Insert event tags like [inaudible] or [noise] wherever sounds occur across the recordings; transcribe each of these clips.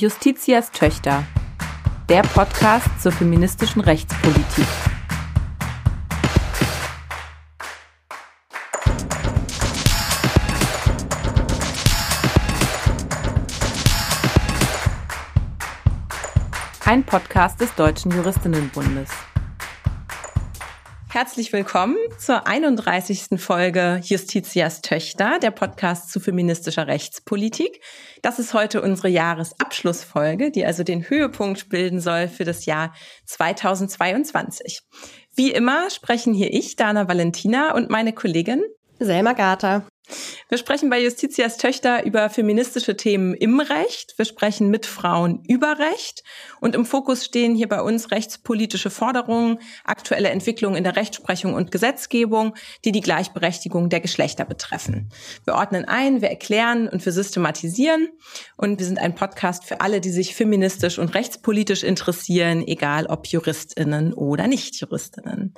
Justitias Töchter, der Podcast zur feministischen Rechtspolitik. Ein Podcast des Deutschen Juristinnenbundes. Herzlich willkommen zur 31. Folge Justitias Töchter, der Podcast zu feministischer Rechtspolitik. Das ist heute unsere Jahresabschlussfolge, die also den Höhepunkt bilden soll für das Jahr 2022. Wie immer sprechen hier ich, Dana Valentina, und meine Kollegin Selma Gata. Wir sprechen bei Justitias Töchter über feministische Themen im Recht. Wir sprechen mit Frauen über Recht. Und im Fokus stehen hier bei uns rechtspolitische Forderungen, aktuelle Entwicklungen in der Rechtsprechung und Gesetzgebung, die die Gleichberechtigung der Geschlechter betreffen. Wir ordnen ein, wir erklären und wir systematisieren. Und wir sind ein Podcast für alle, die sich feministisch und rechtspolitisch interessieren, egal ob Juristinnen oder Nicht-Juristinnen.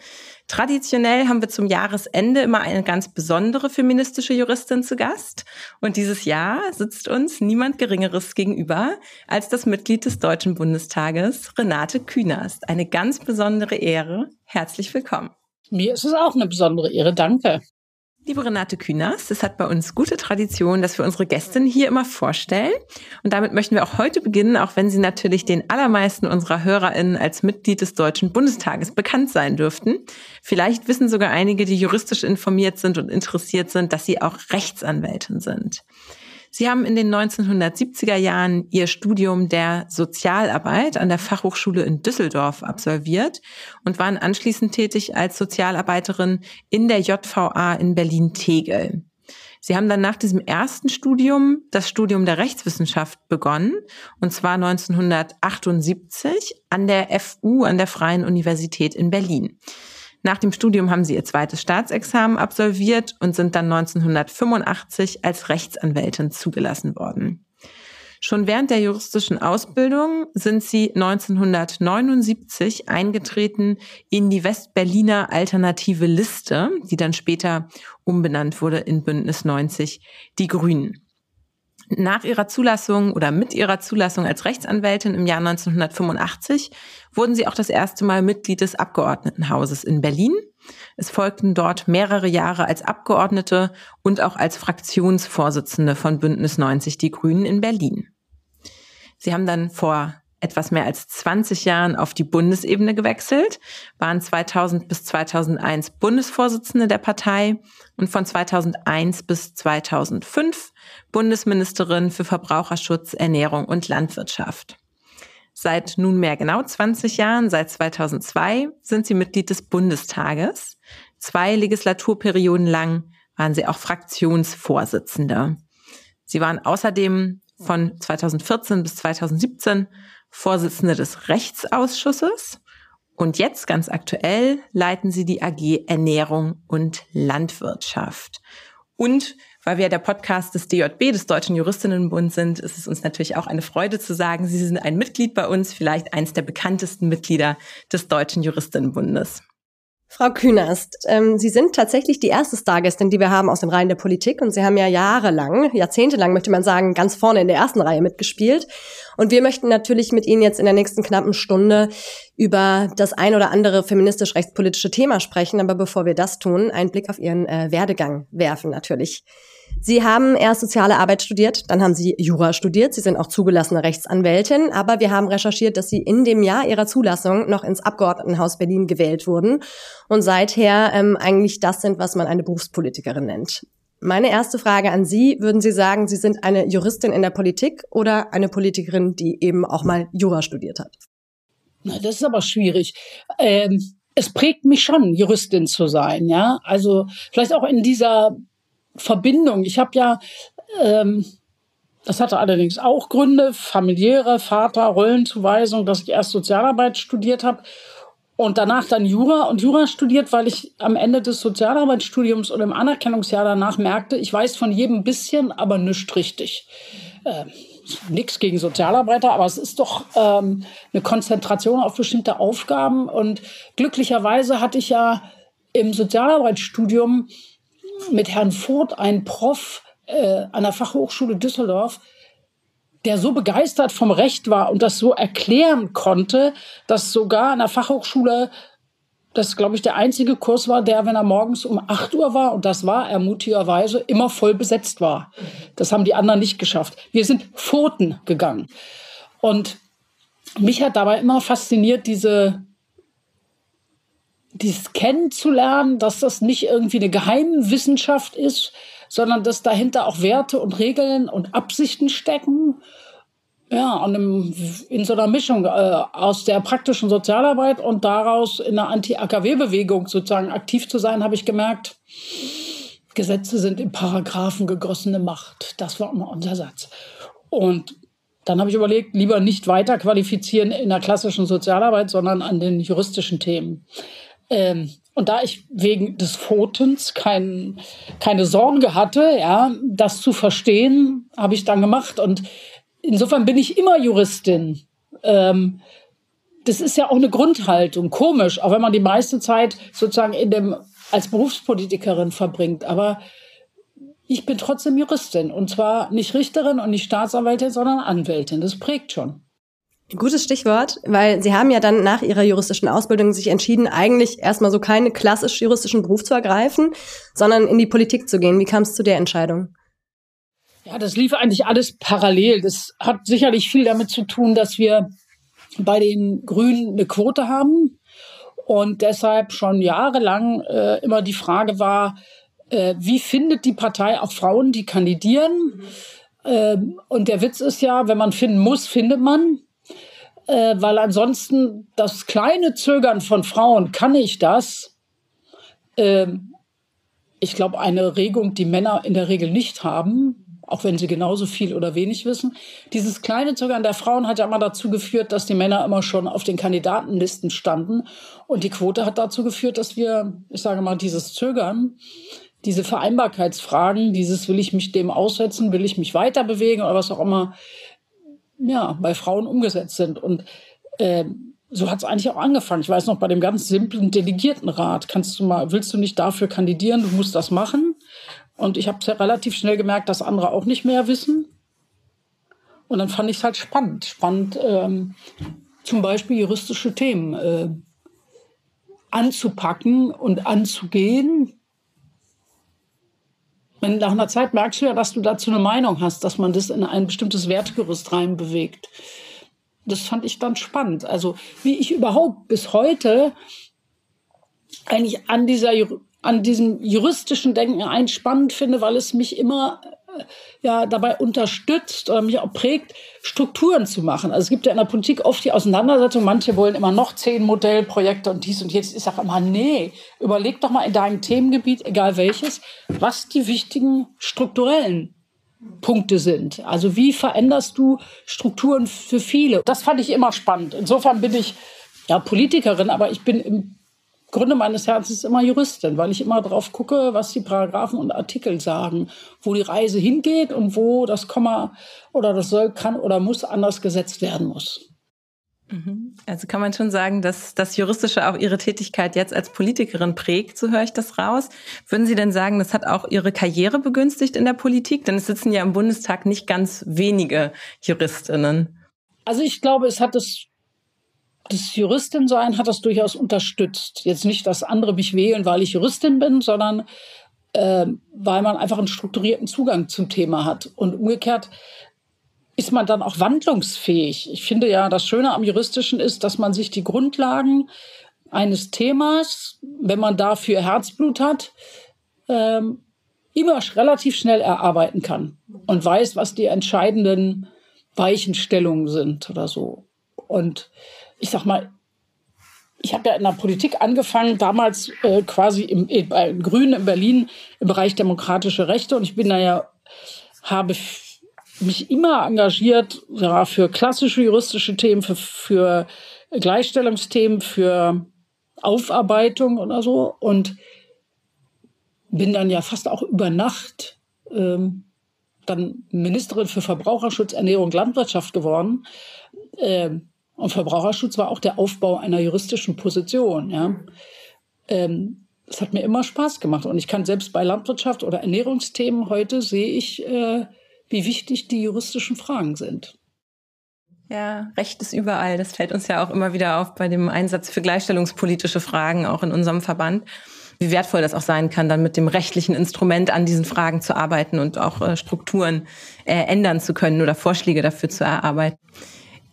Traditionell haben wir zum Jahresende immer eine ganz besondere feministische Juristin zu Gast. Und dieses Jahr sitzt uns niemand Geringeres gegenüber als das Mitglied des Deutschen Bundestages, Renate Künast. Eine ganz besondere Ehre. Herzlich willkommen. Mir ist es auch eine besondere Ehre. Danke. Liebe Renate Künast, es hat bei uns gute Tradition, dass wir unsere Gästin hier immer vorstellen. Und damit möchten wir auch heute beginnen, auch wenn sie natürlich den allermeisten unserer HörerInnen als Mitglied des Deutschen Bundestages bekannt sein dürften. Vielleicht wissen sogar einige, die juristisch informiert sind und interessiert sind, dass sie auch Rechtsanwältin sind. Sie haben in den 1970er Jahren Ihr Studium der Sozialarbeit an der Fachhochschule in Düsseldorf absolviert und waren anschließend tätig als Sozialarbeiterin in der JVA in Berlin-Tegel. Sie haben dann nach diesem ersten Studium das Studium der Rechtswissenschaft begonnen, und zwar 1978 an der FU, an der Freien Universität in Berlin. Nach dem Studium haben sie ihr zweites Staatsexamen absolviert und sind dann 1985 als Rechtsanwältin zugelassen worden. Schon während der juristischen Ausbildung sind sie 1979 eingetreten in die Westberliner Alternative Liste, die dann später umbenannt wurde in Bündnis 90 Die Grünen. Nach ihrer Zulassung oder mit ihrer Zulassung als Rechtsanwältin im Jahr 1985 wurden sie auch das erste Mal Mitglied des Abgeordnetenhauses in Berlin. Es folgten dort mehrere Jahre als Abgeordnete und auch als Fraktionsvorsitzende von Bündnis 90 Die Grünen in Berlin. Sie haben dann vor etwas mehr als 20 Jahren auf die Bundesebene gewechselt, waren 2000 bis 2001 Bundesvorsitzende der Partei und von 2001 bis 2005 Bundesministerin für Verbraucherschutz, Ernährung und Landwirtschaft. Seit nunmehr genau 20 Jahren, seit 2002, sind sie Mitglied des Bundestages. Zwei Legislaturperioden lang waren sie auch Fraktionsvorsitzende. Sie waren außerdem von 2014 bis 2017 Vorsitzende des Rechtsausschusses und jetzt ganz aktuell leiten sie die AG Ernährung und Landwirtschaft. Und weil wir der Podcast des DJB, des Deutschen Juristinnenbund sind, ist es uns natürlich auch eine Freude zu sagen, Sie sind ein Mitglied bei uns, vielleicht eines der bekanntesten Mitglieder des Deutschen Juristinnenbundes. Frau Künast, ähm, Sie sind tatsächlich die erste Stargästin, die wir haben aus den Reihen der Politik und Sie haben ja jahrelang, jahrzehntelang möchte man sagen, ganz vorne in der ersten Reihe mitgespielt. Und wir möchten natürlich mit Ihnen jetzt in der nächsten knappen Stunde über das ein oder andere feministisch-rechtspolitische Thema sprechen. Aber bevor wir das tun, einen Blick auf Ihren äh, Werdegang werfen natürlich. Sie haben erst soziale Arbeit studiert, dann haben Sie Jura studiert. Sie sind auch zugelassene Rechtsanwältin. Aber wir haben recherchiert, dass Sie in dem Jahr Ihrer Zulassung noch ins Abgeordnetenhaus Berlin gewählt wurden und seither ähm, eigentlich das sind, was man eine Berufspolitikerin nennt. Meine erste Frage an Sie, würden Sie sagen, Sie sind eine Juristin in der Politik oder eine Politikerin, die eben auch mal Jura studiert hat? Na, das ist aber schwierig. Ähm, es prägt mich schon, Juristin zu sein, ja. Also vielleicht auch in dieser Verbindung. Ich habe ja, ähm, das hatte allerdings auch Gründe, familiäre Vater, Rollenzuweisung, dass ich erst Sozialarbeit studiert habe und danach dann Jura und Jura studiert, weil ich am Ende des Sozialarbeitsstudiums und im Anerkennungsjahr danach merkte, ich weiß von jedem bisschen, aber nicht richtig. Äh, nichts gegen Sozialarbeiter, aber es ist doch ähm, eine Konzentration auf bestimmte Aufgaben. Und glücklicherweise hatte ich ja im Sozialarbeitsstudium mit Herrn Voth, ein Prof äh, an der Fachhochschule Düsseldorf, der so begeistert vom Recht war und das so erklären konnte, dass sogar an der Fachhochschule das, glaube ich, der einzige Kurs war, der, wenn er morgens um 8 Uhr war, und das war er mutigerweise, immer voll besetzt war. Das haben die anderen nicht geschafft. Wir sind Pfoten gegangen. Und mich hat dabei immer fasziniert, diese, dieses kennenzulernen, dass das nicht irgendwie eine Geheimwissenschaft ist, sondern dass dahinter auch Werte und Regeln und Absichten stecken ja, und im, in so einer Mischung äh, aus der praktischen Sozialarbeit und daraus in der Anti-AKW-Bewegung sozusagen aktiv zu sein, habe ich gemerkt, Gesetze sind in Paragraphen gegossene Macht. Das war immer unser Satz. Und dann habe ich überlegt, lieber nicht weiter qualifizieren in der klassischen Sozialarbeit, sondern an den juristischen Themen. Ähm, und da ich wegen des Fotens kein, keine Sorge hatte, ja, das zu verstehen, habe ich dann gemacht. Und insofern bin ich immer Juristin. Ähm, das ist ja auch eine Grundhaltung, komisch, auch wenn man die meiste Zeit sozusagen in dem, als Berufspolitikerin verbringt. Aber ich bin trotzdem Juristin und zwar nicht Richterin und nicht Staatsanwältin, sondern Anwältin. Das prägt schon. Gutes Stichwort, weil Sie haben ja dann nach Ihrer juristischen Ausbildung sich entschieden, eigentlich erstmal so keinen klassisch juristischen Beruf zu ergreifen, sondern in die Politik zu gehen. Wie kam es zu der Entscheidung? Ja, das lief eigentlich alles parallel. Das hat sicherlich viel damit zu tun, dass wir bei den Grünen eine Quote haben und deshalb schon jahrelang äh, immer die Frage war, äh, wie findet die Partei auch Frauen, die kandidieren? Mhm. und der Witz ist ja, wenn man finden muss, findet man. Äh, weil ansonsten das kleine Zögern von Frauen, kann ich das? Ähm, ich glaube, eine Regung, die Männer in der Regel nicht haben auch wenn sie genauso viel oder wenig wissen. Dieses kleine Zögern der Frauen hat ja immer dazu geführt, dass die Männer immer schon auf den Kandidatenlisten standen. Und die Quote hat dazu geführt, dass wir, ich sage mal, dieses Zögern, diese Vereinbarkeitsfragen, dieses will ich mich dem aussetzen, will ich mich weiter bewegen oder was auch immer, ja, bei Frauen umgesetzt sind. Und äh, so hat es eigentlich auch angefangen. Ich weiß noch, bei dem ganz simplen Delegiertenrat kannst du mal, willst du nicht dafür kandidieren, du musst das machen. Und ich habe relativ schnell gemerkt, dass andere auch nicht mehr wissen. Und dann fand ich es halt spannend. Spannend, ähm, zum Beispiel juristische Themen äh, anzupacken und anzugehen. Wenn nach einer Zeit merkst du ja, dass du dazu eine Meinung hast, dass man das in ein bestimmtes Wertegerüst reinbewegt. Das fand ich dann spannend. Also wie ich überhaupt bis heute eigentlich an dieser an diesem juristischen Denken einspannend finde, weil es mich immer ja dabei unterstützt oder mich auch prägt, Strukturen zu machen. Also es gibt ja in der Politik oft die Auseinandersetzung, manche wollen immer noch zehn Modellprojekte und dies und jetzt. Ich sage immer, nee, überleg doch mal in deinem Themengebiet, egal welches, was die wichtigen strukturellen Punkte sind. Also wie veränderst du Strukturen für viele? Das fand ich immer spannend. Insofern bin ich ja Politikerin, aber ich bin im Grunde meines Herzens ist immer Juristin, weil ich immer drauf gucke, was die Paragraphen und Artikel sagen, wo die Reise hingeht und wo das Komma oder das soll, kann oder muss anders gesetzt werden muss. Mhm. Also kann man schon sagen, dass das Juristische auch Ihre Tätigkeit jetzt als Politikerin prägt, so höre ich das raus. Würden Sie denn sagen, das hat auch Ihre Karriere begünstigt in der Politik? Denn es sitzen ja im Bundestag nicht ganz wenige Juristinnen. Also ich glaube, es hat es das Juristin-Sein hat das durchaus unterstützt. Jetzt nicht, dass andere mich wählen, weil ich Juristin bin, sondern äh, weil man einfach einen strukturierten Zugang zum Thema hat. Und umgekehrt ist man dann auch wandlungsfähig. Ich finde ja, das Schöne am Juristischen ist, dass man sich die Grundlagen eines Themas, wenn man dafür Herzblut hat, ähm, immer relativ schnell erarbeiten kann und weiß, was die entscheidenden Weichenstellungen sind oder so. Und ich sag mal, ich habe ja in der Politik angefangen, damals äh, quasi im, bei Grünen in Berlin im Bereich demokratische Rechte. Und ich bin da ja, habe mich immer engagiert ja, für klassische juristische Themen, für, für Gleichstellungsthemen, für Aufarbeitung oder so. Und bin dann ja fast auch über Nacht ähm, dann Ministerin für Verbraucherschutz, Ernährung, Landwirtschaft geworden. Ähm, und Verbraucherschutz war auch der Aufbau einer juristischen Position. Ja. Ähm, das hat mir immer Spaß gemacht. Und ich kann selbst bei Landwirtschaft oder Ernährungsthemen heute sehe ich äh, wie wichtig die juristischen Fragen sind. Ja, Recht ist überall. Das fällt uns ja auch immer wieder auf bei dem Einsatz für gleichstellungspolitische Fragen, auch in unserem Verband. Wie wertvoll das auch sein kann, dann mit dem rechtlichen Instrument an diesen Fragen zu arbeiten und auch äh, Strukturen äh, ändern zu können oder Vorschläge dafür zu erarbeiten.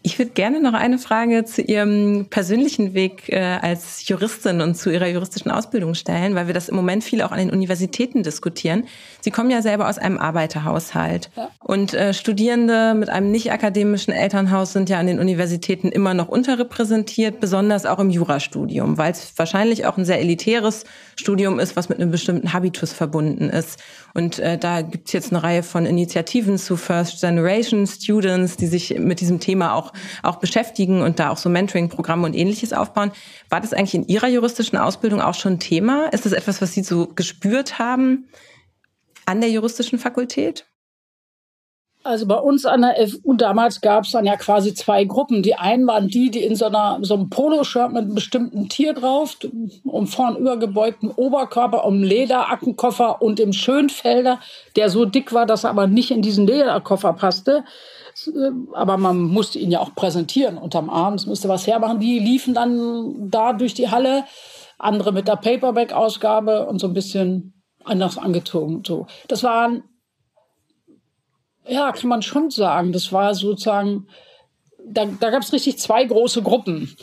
Ich würde gerne noch eine Frage zu Ihrem persönlichen Weg äh, als Juristin und zu Ihrer juristischen Ausbildung stellen, weil wir das im Moment viel auch an den Universitäten diskutieren. Sie kommen ja selber aus einem Arbeiterhaushalt. Ja. Und äh, Studierende mit einem nicht akademischen Elternhaus sind ja an den Universitäten immer noch unterrepräsentiert, besonders auch im Jurastudium, weil es wahrscheinlich auch ein sehr elitäres Studium ist, was mit einem bestimmten Habitus verbunden ist. Und äh, da gibt es jetzt eine Reihe von Initiativen zu First Generation Students, die sich mit diesem Thema auch, auch beschäftigen und da auch so Mentoring-Programme und ähnliches aufbauen. War das eigentlich in Ihrer juristischen Ausbildung auch schon Thema? Ist das etwas, was Sie so gespürt haben an der juristischen Fakultät? Also bei uns an der FU damals gab es dann ja quasi zwei Gruppen. Die einen waren die, die in so, einer, so einem Poloshirt mit einem bestimmten Tier drauf, um vorn übergebeugten Oberkörper, um Lederackenkoffer und im Schönfelder, der so dick war, dass er aber nicht in diesen Lederkoffer passte. Aber man musste ihn ja auch präsentieren unterm Arm, es musste was hermachen. Die liefen dann da durch die Halle, andere mit der Paperback-Ausgabe und so ein bisschen anders angezogen. So. Das waren ja, kann man schon sagen. Das war sozusagen, da, da gab es richtig zwei große Gruppen.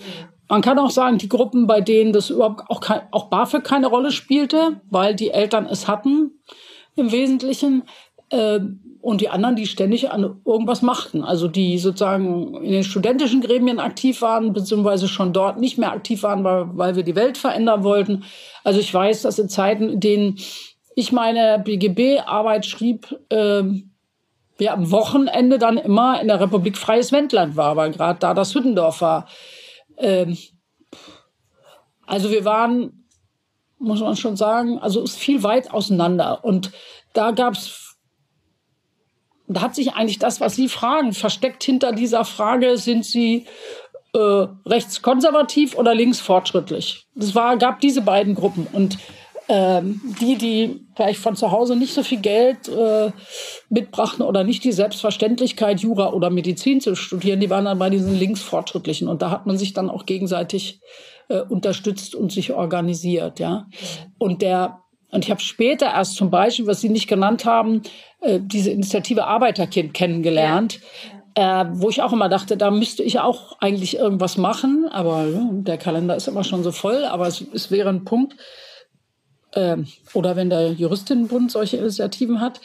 Man kann auch sagen, die Gruppen, bei denen das überhaupt auch, auch BAföG keine Rolle spielte, weil die Eltern es hatten im Wesentlichen. Äh, und die anderen, die ständig an irgendwas machten. Also die sozusagen in den studentischen Gremien aktiv waren, beziehungsweise schon dort nicht mehr aktiv waren, weil, weil wir die Welt verändern wollten. Also ich weiß, dass in Zeiten, in denen ich meine BGB-Arbeit schrieb, äh, wir am Wochenende dann immer in der Republik Freies Wendland war, weil gerade da das Hüttendorf war. Ähm, also wir waren, muss man schon sagen, also ist viel weit auseinander. Und da gab's, da hat sich eigentlich das, was Sie fragen, versteckt hinter dieser Frage, sind Sie äh, rechtskonservativ oder linksfortschrittlich? Es gab diese beiden Gruppen. Und ähm, die, die vielleicht von zu Hause nicht so viel Geld äh, mitbrachten oder nicht die Selbstverständlichkeit, Jura oder Medizin zu studieren, die waren dann bei diesen Linksfortschrittlichen. Und da hat man sich dann auch gegenseitig äh, unterstützt und sich organisiert. Ja. Und der und ich habe später erst zum Beispiel, was Sie nicht genannt haben, äh, diese Initiative Arbeiterkind kennengelernt. Ja. Äh, wo ich auch immer dachte, da müsste ich auch eigentlich irgendwas machen, aber ja, der Kalender ist immer schon so voll, aber es, es wäre ein Punkt, oder wenn der Juristinnenbund solche Initiativen hat,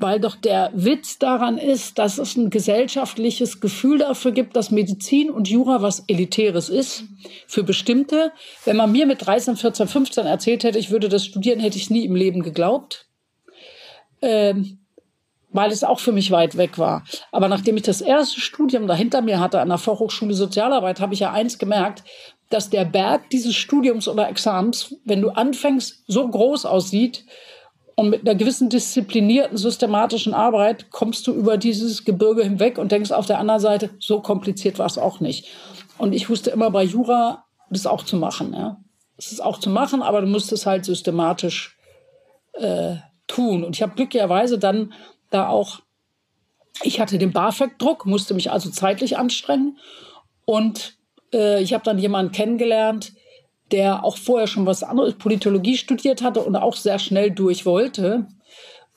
weil doch der Witz daran ist, dass es ein gesellschaftliches Gefühl dafür gibt, dass Medizin und Jura was Elitäres ist für bestimmte. Wenn man mir mit 13, 14, 15 erzählt hätte, ich würde das studieren, hätte ich nie im Leben geglaubt. Ähm, weil es auch für mich weit weg war. Aber nachdem ich das erste Studium da hinter mir hatte an der Fachhochschule Sozialarbeit, habe ich ja eins gemerkt, dass der Berg dieses Studiums oder Examens, wenn du anfängst, so groß aussieht und mit einer gewissen disziplinierten, systematischen Arbeit kommst du über dieses Gebirge hinweg und denkst auf der anderen Seite, so kompliziert war es auch nicht. Und ich wusste immer bei Jura, das auch zu machen. Ja. Es ist auch zu machen, aber du musst es halt systematisch äh, tun. Und ich habe glücklicherweise dann da auch, ich hatte den BAföG-Druck, musste mich also zeitlich anstrengen und äh, ich habe dann jemanden kennengelernt, der auch vorher schon was anderes, Politologie studiert hatte und auch sehr schnell durch wollte.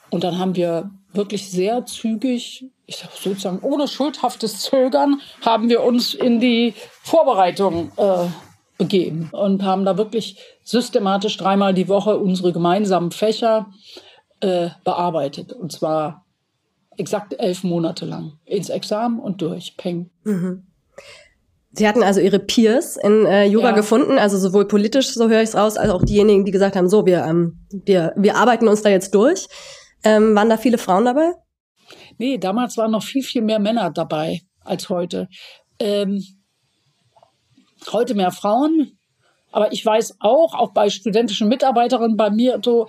Und dann haben wir wirklich sehr zügig, ich sag sozusagen ohne schuldhaftes Zögern, haben wir uns in die Vorbereitung äh, begeben und haben da wirklich systematisch dreimal die Woche unsere gemeinsamen Fächer äh, bearbeitet. Und zwar exakt elf Monate lang. Ins Examen und durch. Peng. Mhm. Sie hatten also ihre Peers in äh, Jura ja. gefunden, also sowohl politisch, so höre ich es raus, als auch diejenigen, die gesagt haben, so, wir, ähm, wir, wir arbeiten uns da jetzt durch. Ähm, waren da viele Frauen dabei? Nee, damals waren noch viel, viel mehr Männer dabei als heute. Ähm, heute mehr Frauen, aber ich weiß auch, auch bei studentischen Mitarbeiterinnen bei mir, so,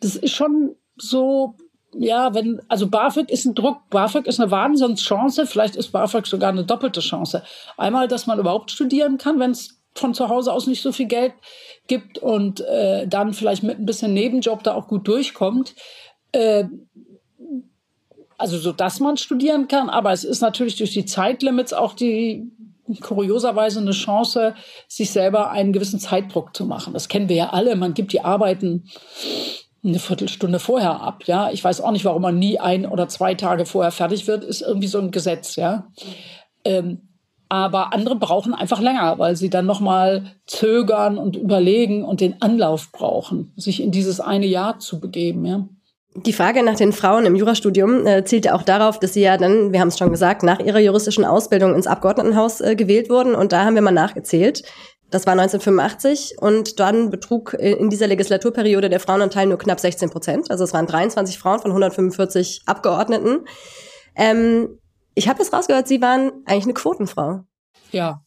das ist schon so ja, wenn, also BAföG ist ein Druck, BAföG ist eine Wahnsinnschance, vielleicht ist BAföG sogar eine doppelte Chance. Einmal, dass man überhaupt studieren kann, wenn es von zu Hause aus nicht so viel Geld gibt und äh, dann vielleicht mit ein bisschen Nebenjob da auch gut durchkommt. Äh, Also so, dass man studieren kann, aber es ist natürlich durch die Zeitlimits auch die kurioserweise eine Chance, sich selber einen gewissen Zeitdruck zu machen. Das kennen wir ja alle. Man gibt die Arbeiten eine Viertelstunde vorher ab. Ja, ich weiß auch nicht, warum man nie ein oder zwei Tage vorher fertig wird. Ist irgendwie so ein Gesetz. Ja, ähm, aber andere brauchen einfach länger, weil sie dann noch mal zögern und überlegen und den Anlauf brauchen, sich in dieses eine Jahr zu begeben. Ja. Die Frage nach den Frauen im Jurastudium äh, zielte auch darauf, dass sie ja dann, wir haben es schon gesagt, nach ihrer juristischen Ausbildung ins Abgeordnetenhaus äh, gewählt wurden. Und da haben wir mal nachgezählt. Das war 1985 und dann betrug äh, in dieser Legislaturperiode der Frauenanteil nur knapp 16 Prozent. Also es waren 23 Frauen von 145 Abgeordneten. Ähm, ich habe jetzt rausgehört, Sie waren eigentlich eine Quotenfrau. Ja,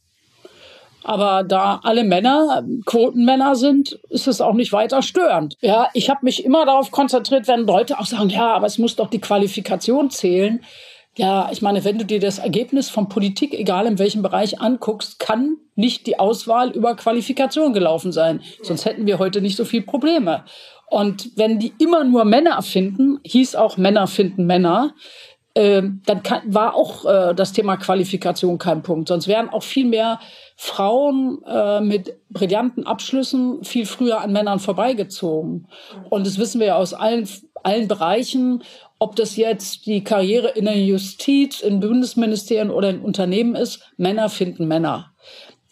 aber da alle Männer Quotenmänner sind, ist es auch nicht weiter störend. Ja, ich habe mich immer darauf konzentriert, wenn Leute auch sagen, ja, aber es muss doch die Qualifikation zählen. Ja, ich meine, wenn du dir das Ergebnis von Politik, egal in welchem Bereich, anguckst, kann nicht die Auswahl über Qualifikation gelaufen sein. Sonst hätten wir heute nicht so viel Probleme. Und wenn die immer nur Männer finden, hieß auch Männer finden Männer, äh, dann kann, war auch äh, das Thema Qualifikation kein Punkt. Sonst wären auch viel mehr Frauen äh, mit brillanten Abschlüssen viel früher an Männern vorbeigezogen. Und das wissen wir ja aus allen, allen Bereichen, ob das jetzt die Karriere in der Justiz, in Bundesministerien oder in Unternehmen ist. Männer finden Männer.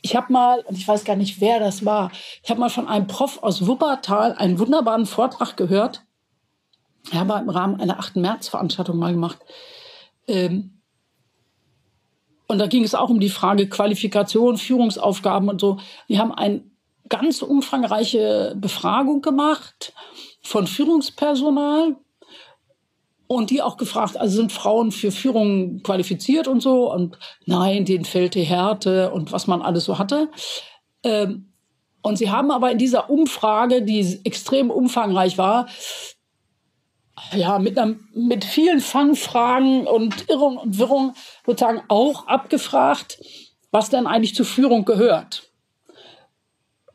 Ich habe mal, und ich weiß gar nicht, wer das war, ich habe mal von einem Prof aus Wuppertal einen wunderbaren Vortrag gehört. Er hat im Rahmen einer 8. März-Veranstaltung mal gemacht. Ähm, und da ging es auch um die Frage Qualifikation, Führungsaufgaben und so. Die haben eine ganz umfangreiche Befragung gemacht von Führungspersonal und die auch gefragt, also sind Frauen für Führung qualifiziert und so? Und nein, denen fehlt die Härte und was man alles so hatte. Ähm, und sie haben aber in dieser Umfrage, die extrem umfangreich war, ja, mit, einer, mit vielen Fangfragen und Irrung und Wirrung sozusagen auch abgefragt, was denn eigentlich zur Führung gehört.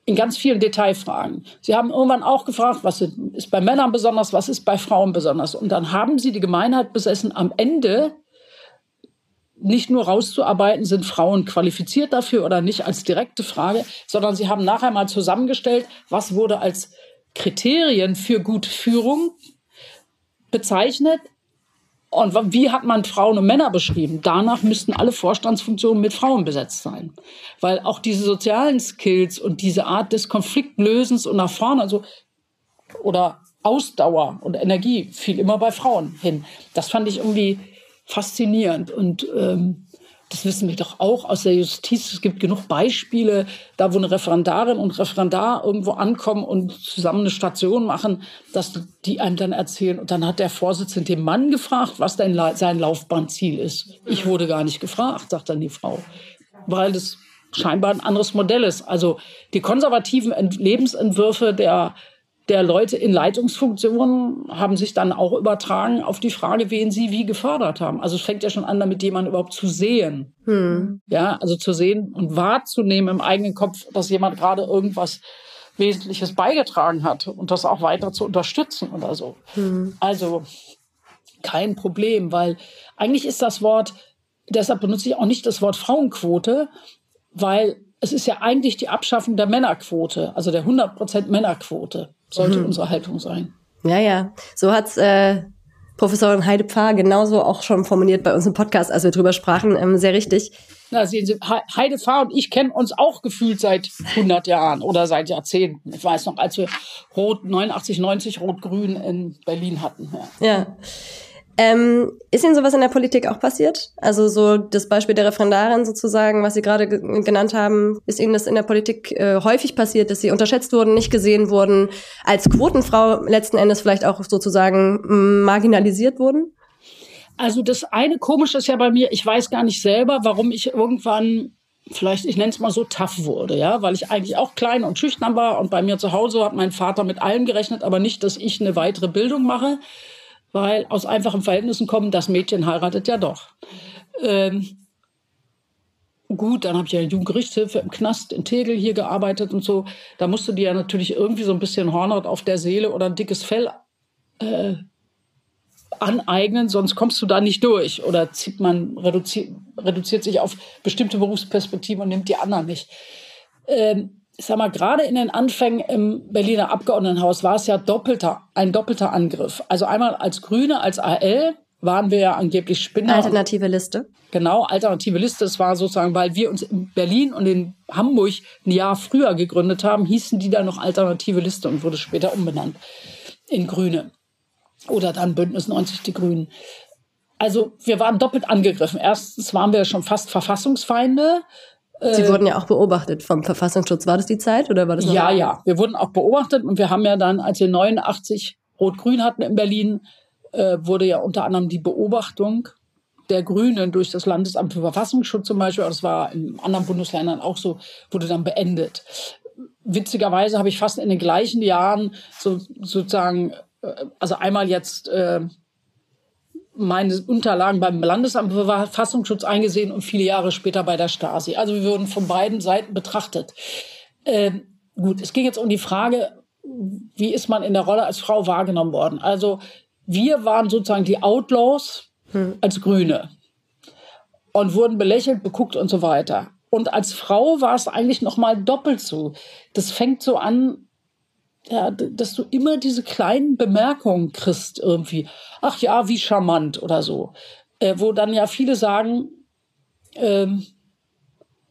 In ganz vielen Detailfragen. Sie haben irgendwann auch gefragt, was ist bei Männern besonders, was ist bei Frauen besonders. Und dann haben sie die Gemeinheit besessen, am Ende nicht nur rauszuarbeiten, sind Frauen qualifiziert dafür oder nicht als direkte Frage, sondern sie haben nachher mal zusammengestellt, was wurde als Kriterien für gute Führung bezeichnet. Und wie hat man Frauen und Männer beschrieben? Danach müssten alle Vorstandsfunktionen mit Frauen besetzt sein. Weil auch diese sozialen Skills und diese Art des Konfliktlösens und nach vorne, also, oder Ausdauer und Energie fiel immer bei Frauen hin. Das fand ich irgendwie faszinierend. Und ähm, das wissen wir doch auch aus der Justiz. Es gibt genug Beispiele, da wo eine Referendarin und Referendar irgendwo ankommen und zusammen eine Station machen, dass die einem dann erzählen. Und dann hat der Vorsitzende den Mann gefragt, was denn sein Laufbahnziel ist. Ich wurde gar nicht gefragt, sagt dann die Frau, weil das scheinbar ein anderes Modell ist. Also die konservativen Lebensentwürfe der der Leute in Leitungsfunktionen haben sich dann auch übertragen auf die Frage, wen sie wie gefördert haben. Also es fängt ja schon an, damit jemand überhaupt zu sehen. Hm. Ja, also zu sehen und wahrzunehmen im eigenen Kopf, dass jemand gerade irgendwas Wesentliches beigetragen hat und das auch weiter zu unterstützen oder so. Hm. Also kein Problem, weil eigentlich ist das Wort, deshalb benutze ich auch nicht das Wort Frauenquote, weil es ist ja eigentlich die Abschaffung der Männerquote, also der 100% Männerquote sollte mhm. unsere Haltung sein. Ja, ja. So hat's äh, Professorin Heide Pfarr genauso auch schon formuliert bei uns im Podcast, als wir drüber sprachen. Ähm, sehr richtig. Na, sehen Sie, Heide Pfarr und ich kennen uns auch gefühlt seit 100 Jahren oder seit Jahrzehnten. Ich weiß noch, als wir Rot 89, 90 Rot-Grün in Berlin hatten. Ja. ja. Ähm, ist Ihnen sowas in der Politik auch passiert? Also so das Beispiel der Referendarin sozusagen, was Sie gerade genannt haben, ist Ihnen das in der Politik äh, häufig passiert, dass Sie unterschätzt wurden, nicht gesehen wurden, als Quotenfrau letzten Endes vielleicht auch sozusagen marginalisiert wurden? Also das eine Komische ist ja bei mir, ich weiß gar nicht selber, warum ich irgendwann vielleicht, ich nenne es mal so, tough wurde, ja, weil ich eigentlich auch klein und schüchtern war und bei mir zu Hause hat mein Vater mit allem gerechnet, aber nicht, dass ich eine weitere Bildung mache weil aus einfachen Verhältnissen kommen, das Mädchen heiratet ja doch. Ähm, gut, dann habe ich ja Jugendgerichtshilfe im Knast in Tegel hier gearbeitet und so. Da musste die ja natürlich irgendwie so ein bisschen Hornhaut auf der Seele oder ein dickes Fell äh, aneignen, sonst kommst du da nicht durch. Oder zieht man, reduziert, reduziert sich auf bestimmte Berufsperspektiven und nimmt die anderen nicht. Ähm, ich sag mal, gerade in den Anfängen im Berliner Abgeordnetenhaus war es ja doppelter, ein doppelter Angriff. Also einmal als Grüne, als AL waren wir ja angeblich Spinner. Alternative Liste. Genau, alternative Liste. Es war sozusagen, weil wir uns in Berlin und in Hamburg ein Jahr früher gegründet haben, hießen die dann noch alternative Liste und wurde später umbenannt in Grüne. Oder dann Bündnis 90 Die Grünen. Also wir waren doppelt angegriffen. Erstens waren wir schon fast Verfassungsfeinde. Sie wurden ja auch beobachtet vom Verfassungsschutz. War das die Zeit oder war das noch Ja, ja. Wir wurden auch beobachtet und wir haben ja dann, als wir 89 Rot-Grün hatten in Berlin, äh, wurde ja unter anderem die Beobachtung der Grünen durch das Landesamt für Verfassungsschutz zum Beispiel, das war in anderen Bundesländern auch so, wurde dann beendet. Witzigerweise habe ich fast in den gleichen Jahren so, sozusagen, äh, also einmal jetzt äh, meine Unterlagen beim Landesamt für Verfassungsschutz eingesehen und viele Jahre später bei der Stasi. Also wir wurden von beiden Seiten betrachtet. Ähm, gut, es ging jetzt um die Frage, wie ist man in der Rolle als Frau wahrgenommen worden? Also wir waren sozusagen die Outlaws hm. als Grüne und wurden belächelt, beguckt und so weiter. Und als Frau war es eigentlich noch mal doppelt so. Das fängt so an, ja, dass du immer diese kleinen Bemerkungen kriegst irgendwie. Ach ja, wie charmant oder so. Äh, wo dann ja viele sagen, ähm,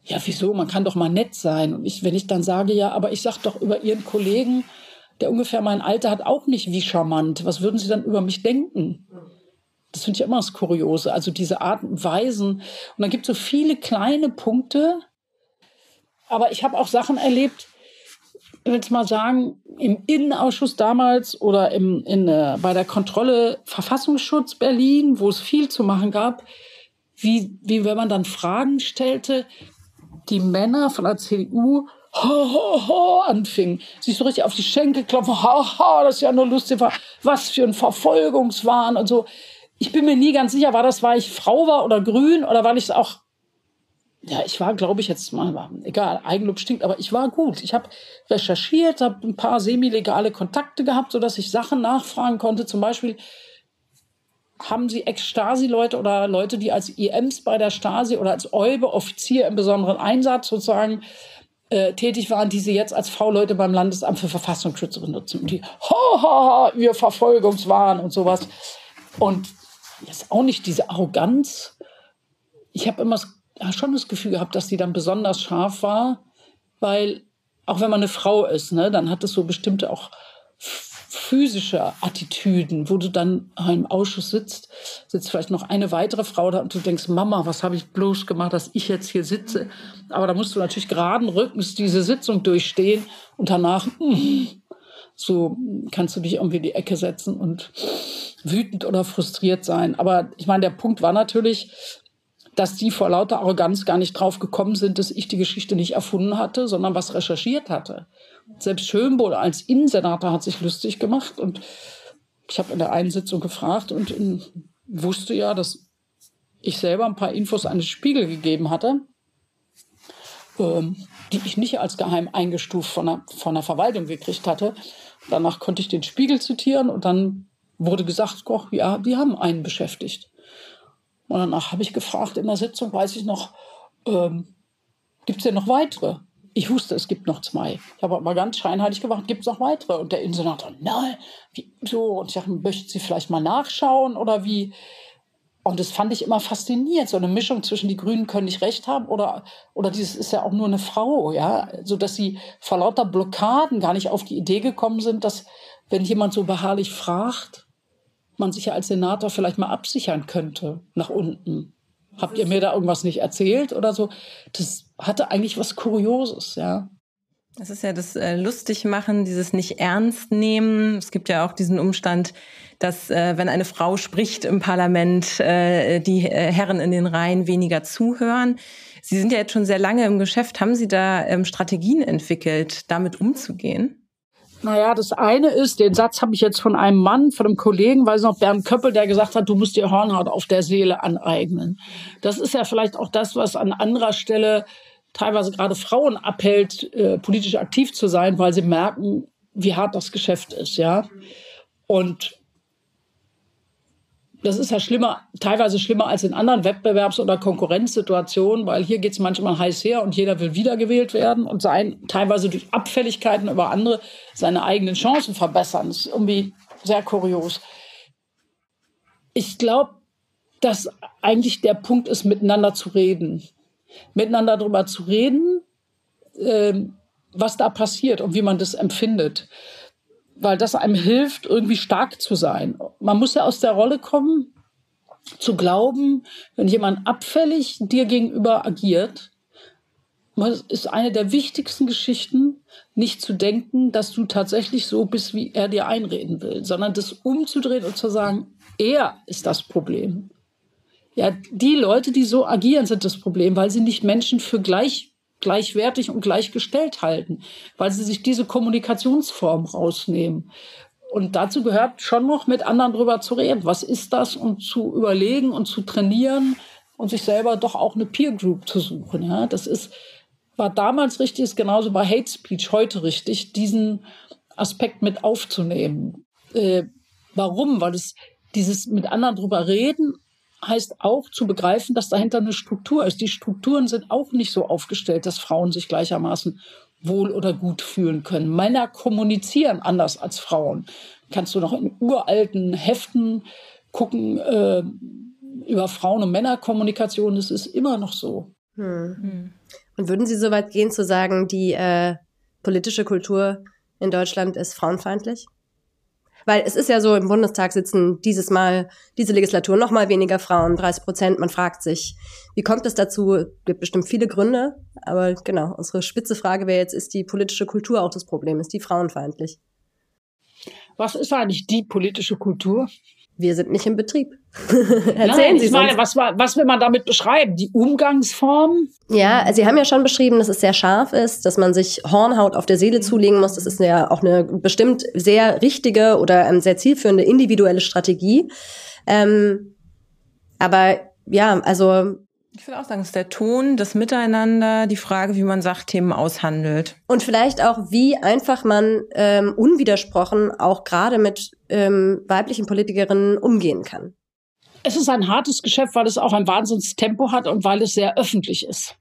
ja, wieso, man kann doch mal nett sein. Und ich, wenn ich dann sage, ja, aber ich sag doch über Ihren Kollegen, der ungefähr mein Alter hat, auch nicht wie charmant. Was würden Sie dann über mich denken? Das finde ich immer das Kuriose. Also diese Art und Weisen. Und dann gibt es so viele kleine Punkte. Aber ich habe auch Sachen erlebt, ich will mal sagen, im Innenausschuss damals oder im, in, äh, bei der Kontrolle Verfassungsschutz Berlin, wo es viel zu machen gab, wie, wie wenn man dann Fragen stellte, die Männer von der CDU ho, ho, ho, anfingen, sich so richtig auf die Schenkel klopfen, ha, ha, das ist ja nur lustig, was für ein Verfolgungswahn und so. Ich bin mir nie ganz sicher, war das, weil ich Frau war oder grün oder weil ich es auch ja, ich war, glaube ich, jetzt mal, egal, Eigenlob stinkt, aber ich war gut. Ich habe recherchiert, habe ein paar semi-legale Kontakte gehabt, sodass ich Sachen nachfragen konnte. Zum Beispiel, haben Sie Ex-Stasi-Leute oder Leute, die als IMs bei der Stasi oder als Eube, Offizier im besonderen Einsatz sozusagen äh, tätig waren, die Sie jetzt als V-Leute beim Landesamt für Verfassungsschutz benutzen? Und die, ha, ha, ha, wir Verfolgungswahn und sowas. Und jetzt auch nicht diese Arroganz. Ich habe immer das schon das Gefühl gehabt, dass die dann besonders scharf war, weil auch wenn man eine Frau ist, ne, dann hat es so bestimmte auch physische Attitüden, wo du dann im Ausschuss sitzt, sitzt vielleicht noch eine weitere Frau da und du denkst, Mama, was habe ich bloß gemacht, dass ich jetzt hier sitze? Aber da musst du natürlich geraden Rückens diese Sitzung durchstehen und danach, mm, so kannst du dich irgendwie in die Ecke setzen und wütend oder frustriert sein. Aber ich meine, der Punkt war natürlich, dass die vor lauter Arroganz gar nicht drauf gekommen sind, dass ich die Geschichte nicht erfunden hatte, sondern was recherchiert hatte. Selbst Schönbohl als Innensenator hat sich lustig gemacht und ich habe in der einen Sitzung gefragt und in, wusste ja, dass ich selber ein paar Infos an den Spiegel gegeben hatte, ähm, die ich nicht als geheim eingestuft von der, von der Verwaltung gekriegt hatte. Danach konnte ich den Spiegel zitieren und dann wurde gesagt, Koch, ja, die haben einen beschäftigt. Und danach habe ich gefragt in der Sitzung, weiß ich noch, ähm, gibt es denn noch weitere? Ich wusste, es gibt noch zwei. Ich habe aber ganz scheinheilig gefragt, gibt es noch weitere? Und der Innensenator, nein, wie, so. Und ich dachte, möchten Sie vielleicht mal nachschauen oder wie? Und das fand ich immer faszinierend, so eine Mischung zwischen die Grünen können nicht recht haben oder, oder dieses ist ja auch nur eine Frau, ja, so dass sie vor lauter Blockaden gar nicht auf die Idee gekommen sind, dass wenn jemand so beharrlich fragt, man sich ja als Senator vielleicht mal absichern könnte nach unten. Habt ihr mir da irgendwas nicht erzählt oder so? Das hatte eigentlich was Kurioses, ja. Das ist ja das äh, Lustigmachen, dieses nicht ernst nehmen. Es gibt ja auch diesen Umstand, dass äh, wenn eine Frau spricht im Parlament, äh, die äh, Herren in den Reihen weniger zuhören. Sie sind ja jetzt schon sehr lange im Geschäft. Haben Sie da ähm, Strategien entwickelt, damit umzugehen? Naja, das eine ist, den Satz habe ich jetzt von einem Mann, von einem Kollegen, weiß noch, Bernd Köppel, der gesagt hat, du musst dir Hornhaut auf der Seele aneignen. Das ist ja vielleicht auch das, was an anderer Stelle teilweise gerade Frauen abhält, äh, politisch aktiv zu sein, weil sie merken, wie hart das Geschäft ist, ja. Und das ist ja schlimmer, teilweise schlimmer als in anderen Wettbewerbs- oder Konkurrenzsituationen, weil hier geht es manchmal heiß her und jeder will wiedergewählt werden und sein, teilweise durch Abfälligkeiten über andere seine eigenen Chancen verbessern. Das ist irgendwie sehr kurios. Ich glaube, dass eigentlich der Punkt ist, miteinander zu reden. Miteinander darüber zu reden, äh, was da passiert und wie man das empfindet weil das einem hilft, irgendwie stark zu sein. Man muss ja aus der Rolle kommen, zu glauben, wenn jemand abfällig dir gegenüber agiert, ist eine der wichtigsten Geschichten, nicht zu denken, dass du tatsächlich so bist, wie er dir einreden will, sondern das umzudrehen und zu sagen, er ist das Problem. Ja, die Leute, die so agieren, sind das Problem, weil sie nicht Menschen für gleich gleichwertig und gleichgestellt halten, weil sie sich diese Kommunikationsform rausnehmen. Und dazu gehört schon noch mit anderen drüber zu reden. Was ist das? Und zu überlegen und zu trainieren und sich selber doch auch eine Peer Group zu suchen. Ja, das ist, war damals richtig, ist genauso bei Hate Speech heute richtig, diesen Aspekt mit aufzunehmen. Äh, warum? Weil es dieses mit anderen drüber reden heißt auch zu begreifen, dass dahinter eine Struktur ist. Die Strukturen sind auch nicht so aufgestellt, dass Frauen sich gleichermaßen wohl oder gut fühlen können. Männer kommunizieren anders als Frauen. Kannst du noch in uralten Heften gucken äh, über Frauen- und Männerkommunikation. Das ist immer noch so. Hm. Und würden Sie so weit gehen zu sagen, die äh, politische Kultur in Deutschland ist frauenfeindlich? Weil es ist ja so, im Bundestag sitzen dieses Mal, diese Legislatur noch mal weniger Frauen, 30 Prozent. Man fragt sich, wie kommt es dazu? Es gibt bestimmt viele Gründe. Aber genau, unsere spitze Frage wäre jetzt, ist die politische Kultur auch das Problem? Ist die frauenfeindlich? Was ist eigentlich die politische Kultur? Wir sind nicht im Betrieb. [laughs] Erzählen Nein, Sie ich meine, was, was will man damit beschreiben? Die Umgangsform? Ja, Sie haben ja schon beschrieben, dass es sehr scharf ist, dass man sich Hornhaut auf der Seele zulegen muss. Das ist ja auch eine bestimmt sehr richtige oder ähm, sehr zielführende individuelle Strategie. Ähm, aber ja, also ich würde auch sagen, es ist der Ton, das Miteinander, die Frage, wie man Sachthemen aushandelt. Und vielleicht auch, wie einfach man ähm, unwidersprochen auch gerade mit ähm, weiblichen Politikerinnen umgehen kann. Es ist ein hartes Geschäft, weil es auch ein Wahnsinnstempo hat und weil es sehr öffentlich ist.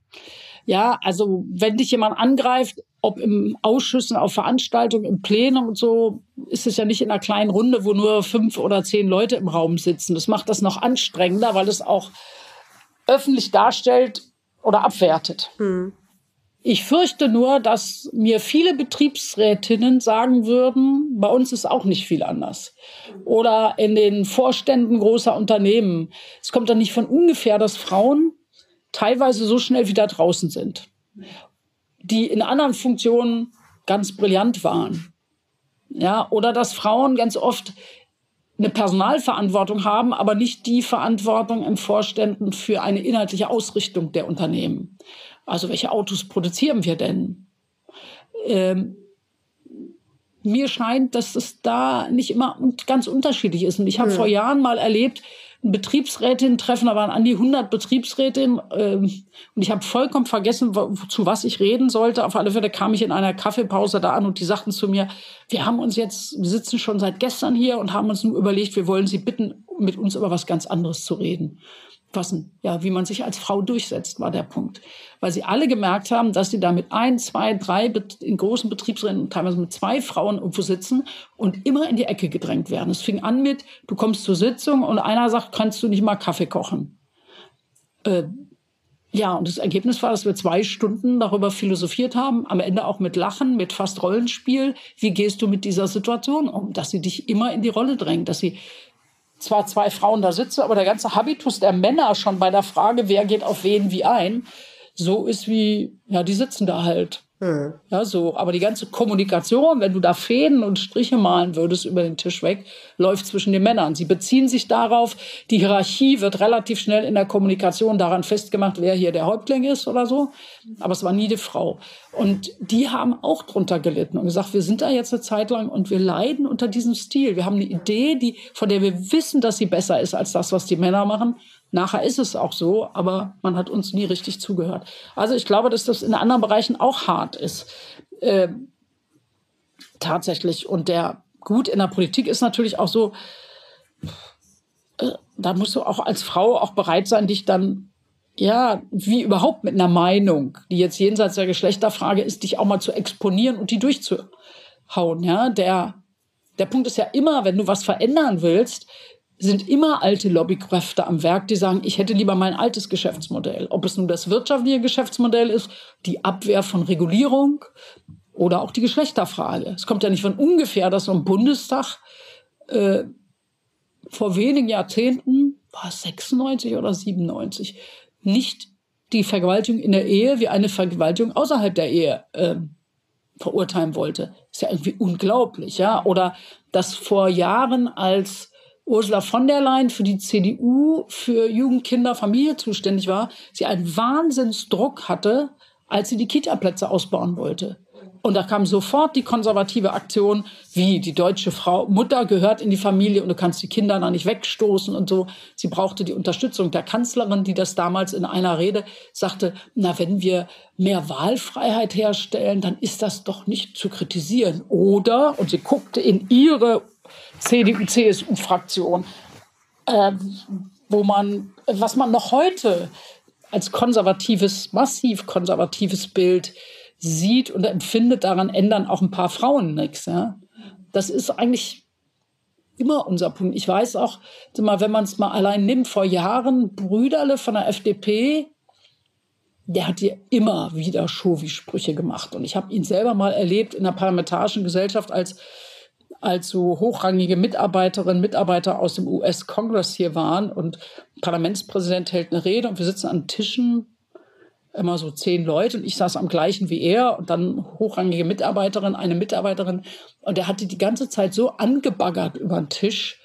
Ja, also wenn dich jemand angreift, ob im Ausschüssen, auf Veranstaltungen, im Plenum und so, ist es ja nicht in einer kleinen Runde, wo nur fünf oder zehn Leute im Raum sitzen. Das macht das noch anstrengender, weil es auch öffentlich darstellt oder abwertet. Hm. Ich fürchte nur, dass mir viele Betriebsrätinnen sagen würden, bei uns ist auch nicht viel anders. Oder in den Vorständen großer Unternehmen. Es kommt dann nicht von ungefähr, dass Frauen teilweise so schnell wieder draußen sind, die in anderen Funktionen ganz brillant waren. Ja, oder dass Frauen ganz oft eine Personalverantwortung haben, aber nicht die Verantwortung im Vorständen für eine inhaltliche Ausrichtung der Unternehmen. Also welche Autos produzieren wir denn? Ähm, mir scheint, dass es da nicht immer ganz unterschiedlich ist. Und ich habe mhm. vor Jahren mal erlebt, ein Betriebsrätin-Treffen, da waren an die 100 Betriebsrätinnen ähm, und ich habe vollkommen vergessen, wo, zu was ich reden sollte. Auf alle Fälle kam ich in einer Kaffeepause da an und die sagten zu mir, wir haben uns jetzt, wir sitzen schon seit gestern hier und haben uns nur überlegt, wir wollen Sie bitten, mit uns über was ganz anderes zu reden passen. Ja, wie man sich als Frau durchsetzt, war der Punkt. Weil sie alle gemerkt haben, dass sie da mit ein, zwei, drei in großen Betriebsräten, teilweise mit zwei Frauen irgendwo sitzen und immer in die Ecke gedrängt werden. Es fing an mit, du kommst zur Sitzung und einer sagt, kannst du nicht mal Kaffee kochen? Äh, ja, und das Ergebnis war, dass wir zwei Stunden darüber philosophiert haben, am Ende auch mit Lachen, mit fast Rollenspiel. Wie gehst du mit dieser Situation um? Dass sie dich immer in die Rolle drängt, dass sie zwar zwei Frauen da sitzen, aber der ganze Habitus der Männer schon bei der Frage, wer geht auf wen wie ein, so ist wie, ja, die sitzen da halt. Mhm. Ja, so. Aber die ganze Kommunikation, wenn du da Fäden und Striche malen würdest über den Tisch weg, läuft zwischen den Männern. Sie beziehen sich darauf, die Hierarchie wird relativ schnell in der Kommunikation daran festgemacht, wer hier der Häuptling ist oder so. Aber es war nie die Frau. Und die haben auch drunter gelitten und gesagt, wir sind da jetzt eine Zeit lang und wir leiden unter diesem Stil. Wir haben eine Idee, die, von der wir wissen, dass sie besser ist als das, was die Männer machen. Nachher ist es auch so, aber man hat uns nie richtig zugehört. Also ich glaube, dass das in anderen Bereichen auch hart ist. Äh, tatsächlich. Und der gut in der Politik ist natürlich auch so, äh, da musst du auch als Frau auch bereit sein, dich dann ja, wie überhaupt mit einer Meinung, die jetzt jenseits der Geschlechterfrage ist, dich auch mal zu exponieren und die durchzuhauen, ja. Der, der Punkt ist ja immer, wenn du was verändern willst, sind immer alte Lobbykräfte am Werk, die sagen, ich hätte lieber mein altes Geschäftsmodell. Ob es nun das wirtschaftliche Geschäftsmodell ist, die Abwehr von Regulierung oder auch die Geschlechterfrage. Es kommt ja nicht von ungefähr, dass so ein Bundestag äh, vor wenigen Jahrzehnten, war es 96 oder 97, nicht die Vergewaltigung in der Ehe wie eine Vergewaltigung außerhalb der Ehe äh, verurteilen wollte. Ist ja irgendwie unglaublich, ja. Oder dass vor Jahren als Ursula von der Leyen für die CDU für Jugend, Kinder, Familie zuständig war, sie einen Wahnsinnsdruck hatte, als sie die Kita-Plätze ausbauen wollte. Und da kam sofort die konservative Aktion, wie die deutsche Frau, Mutter gehört in die Familie und du kannst die Kinder da nicht wegstoßen und so. Sie brauchte die Unterstützung der Kanzlerin, die das damals in einer Rede sagte, na, wenn wir mehr Wahlfreiheit herstellen, dann ist das doch nicht zu kritisieren. Oder, und sie guckte in ihre CDU-CSU-Fraktion, äh, wo man, was man noch heute als konservatives, massiv konservatives Bild sieht und empfindet, daran ändern auch ein paar Frauen nichts. Ja? Das ist eigentlich immer unser Punkt. Ich weiß auch, wenn man es mal allein nimmt, vor Jahren Brüderle von der FDP, der hat hier immer wieder Schovi-Sprüche gemacht. Und ich habe ihn selber mal erlebt in der parlamentarischen Gesellschaft als als so hochrangige Mitarbeiterinnen, Mitarbeiter aus dem US-Kongress hier waren und Parlamentspräsident hält eine Rede und wir sitzen an Tischen immer so zehn Leute und ich saß am gleichen wie er und dann hochrangige Mitarbeiterin, eine Mitarbeiterin und er hatte die ganze Zeit so angebaggert über den Tisch,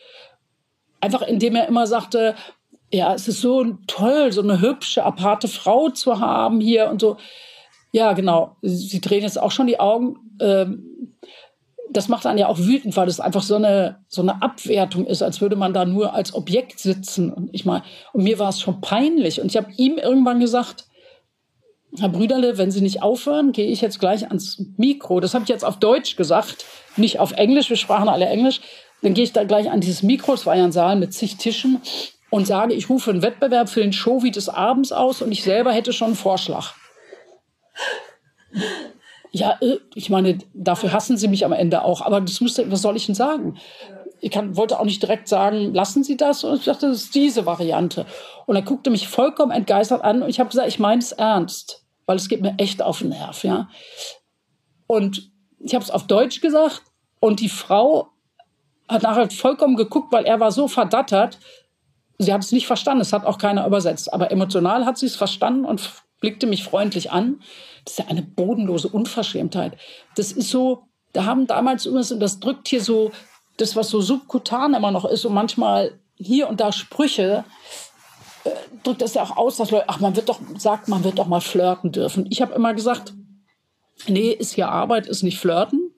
einfach indem er immer sagte, ja, es ist so toll, so eine hübsche, aparte Frau zu haben hier und so. Ja, genau. Sie drehen jetzt auch schon die Augen. Ähm, das macht einen ja auch wütend, weil es einfach so eine, so eine Abwertung ist, als würde man da nur als Objekt sitzen. Und ich mal, und mir war es schon peinlich. Und ich habe ihm irgendwann gesagt, Herr Brüderle, wenn Sie nicht aufhören, gehe ich jetzt gleich ans Mikro. Das habe ich jetzt auf Deutsch gesagt, nicht auf Englisch. Wir sprachen alle Englisch. Dann gehe ich da gleich an dieses Mikro. Es war ja ein Saal mit zig Tischen und sage, ich rufe einen Wettbewerb für den Show wie des Abends aus und ich selber hätte schon einen Vorschlag. Ja, äh, ich meine, dafür hassen Sie mich am Ende auch. Aber das musste, was soll ich denn sagen? Ich kann, wollte auch nicht direkt sagen, lassen Sie das. Und ich dachte, das ist diese Variante. Und er guckte mich vollkommen entgeistert an und ich habe gesagt, ich meine es ernst weil es geht mir echt auf den Nerv, ja. Und ich habe es auf Deutsch gesagt und die Frau hat nachher vollkommen geguckt, weil er war so verdattert. Sie hat es nicht verstanden, es hat auch keiner übersetzt. Aber emotional hat sie es verstanden und blickte mich freundlich an. Das ist ja eine bodenlose Unverschämtheit. Das ist so, da haben damals übrigens, und das drückt hier so, das, was so subkutan immer noch ist und manchmal hier und da Sprüche, drückt das ja auch aus, dass Leute, ach, man wird doch, sagt, man wird doch mal flirten dürfen. Ich habe immer gesagt, nee, ist hier Arbeit, ist nicht flirten.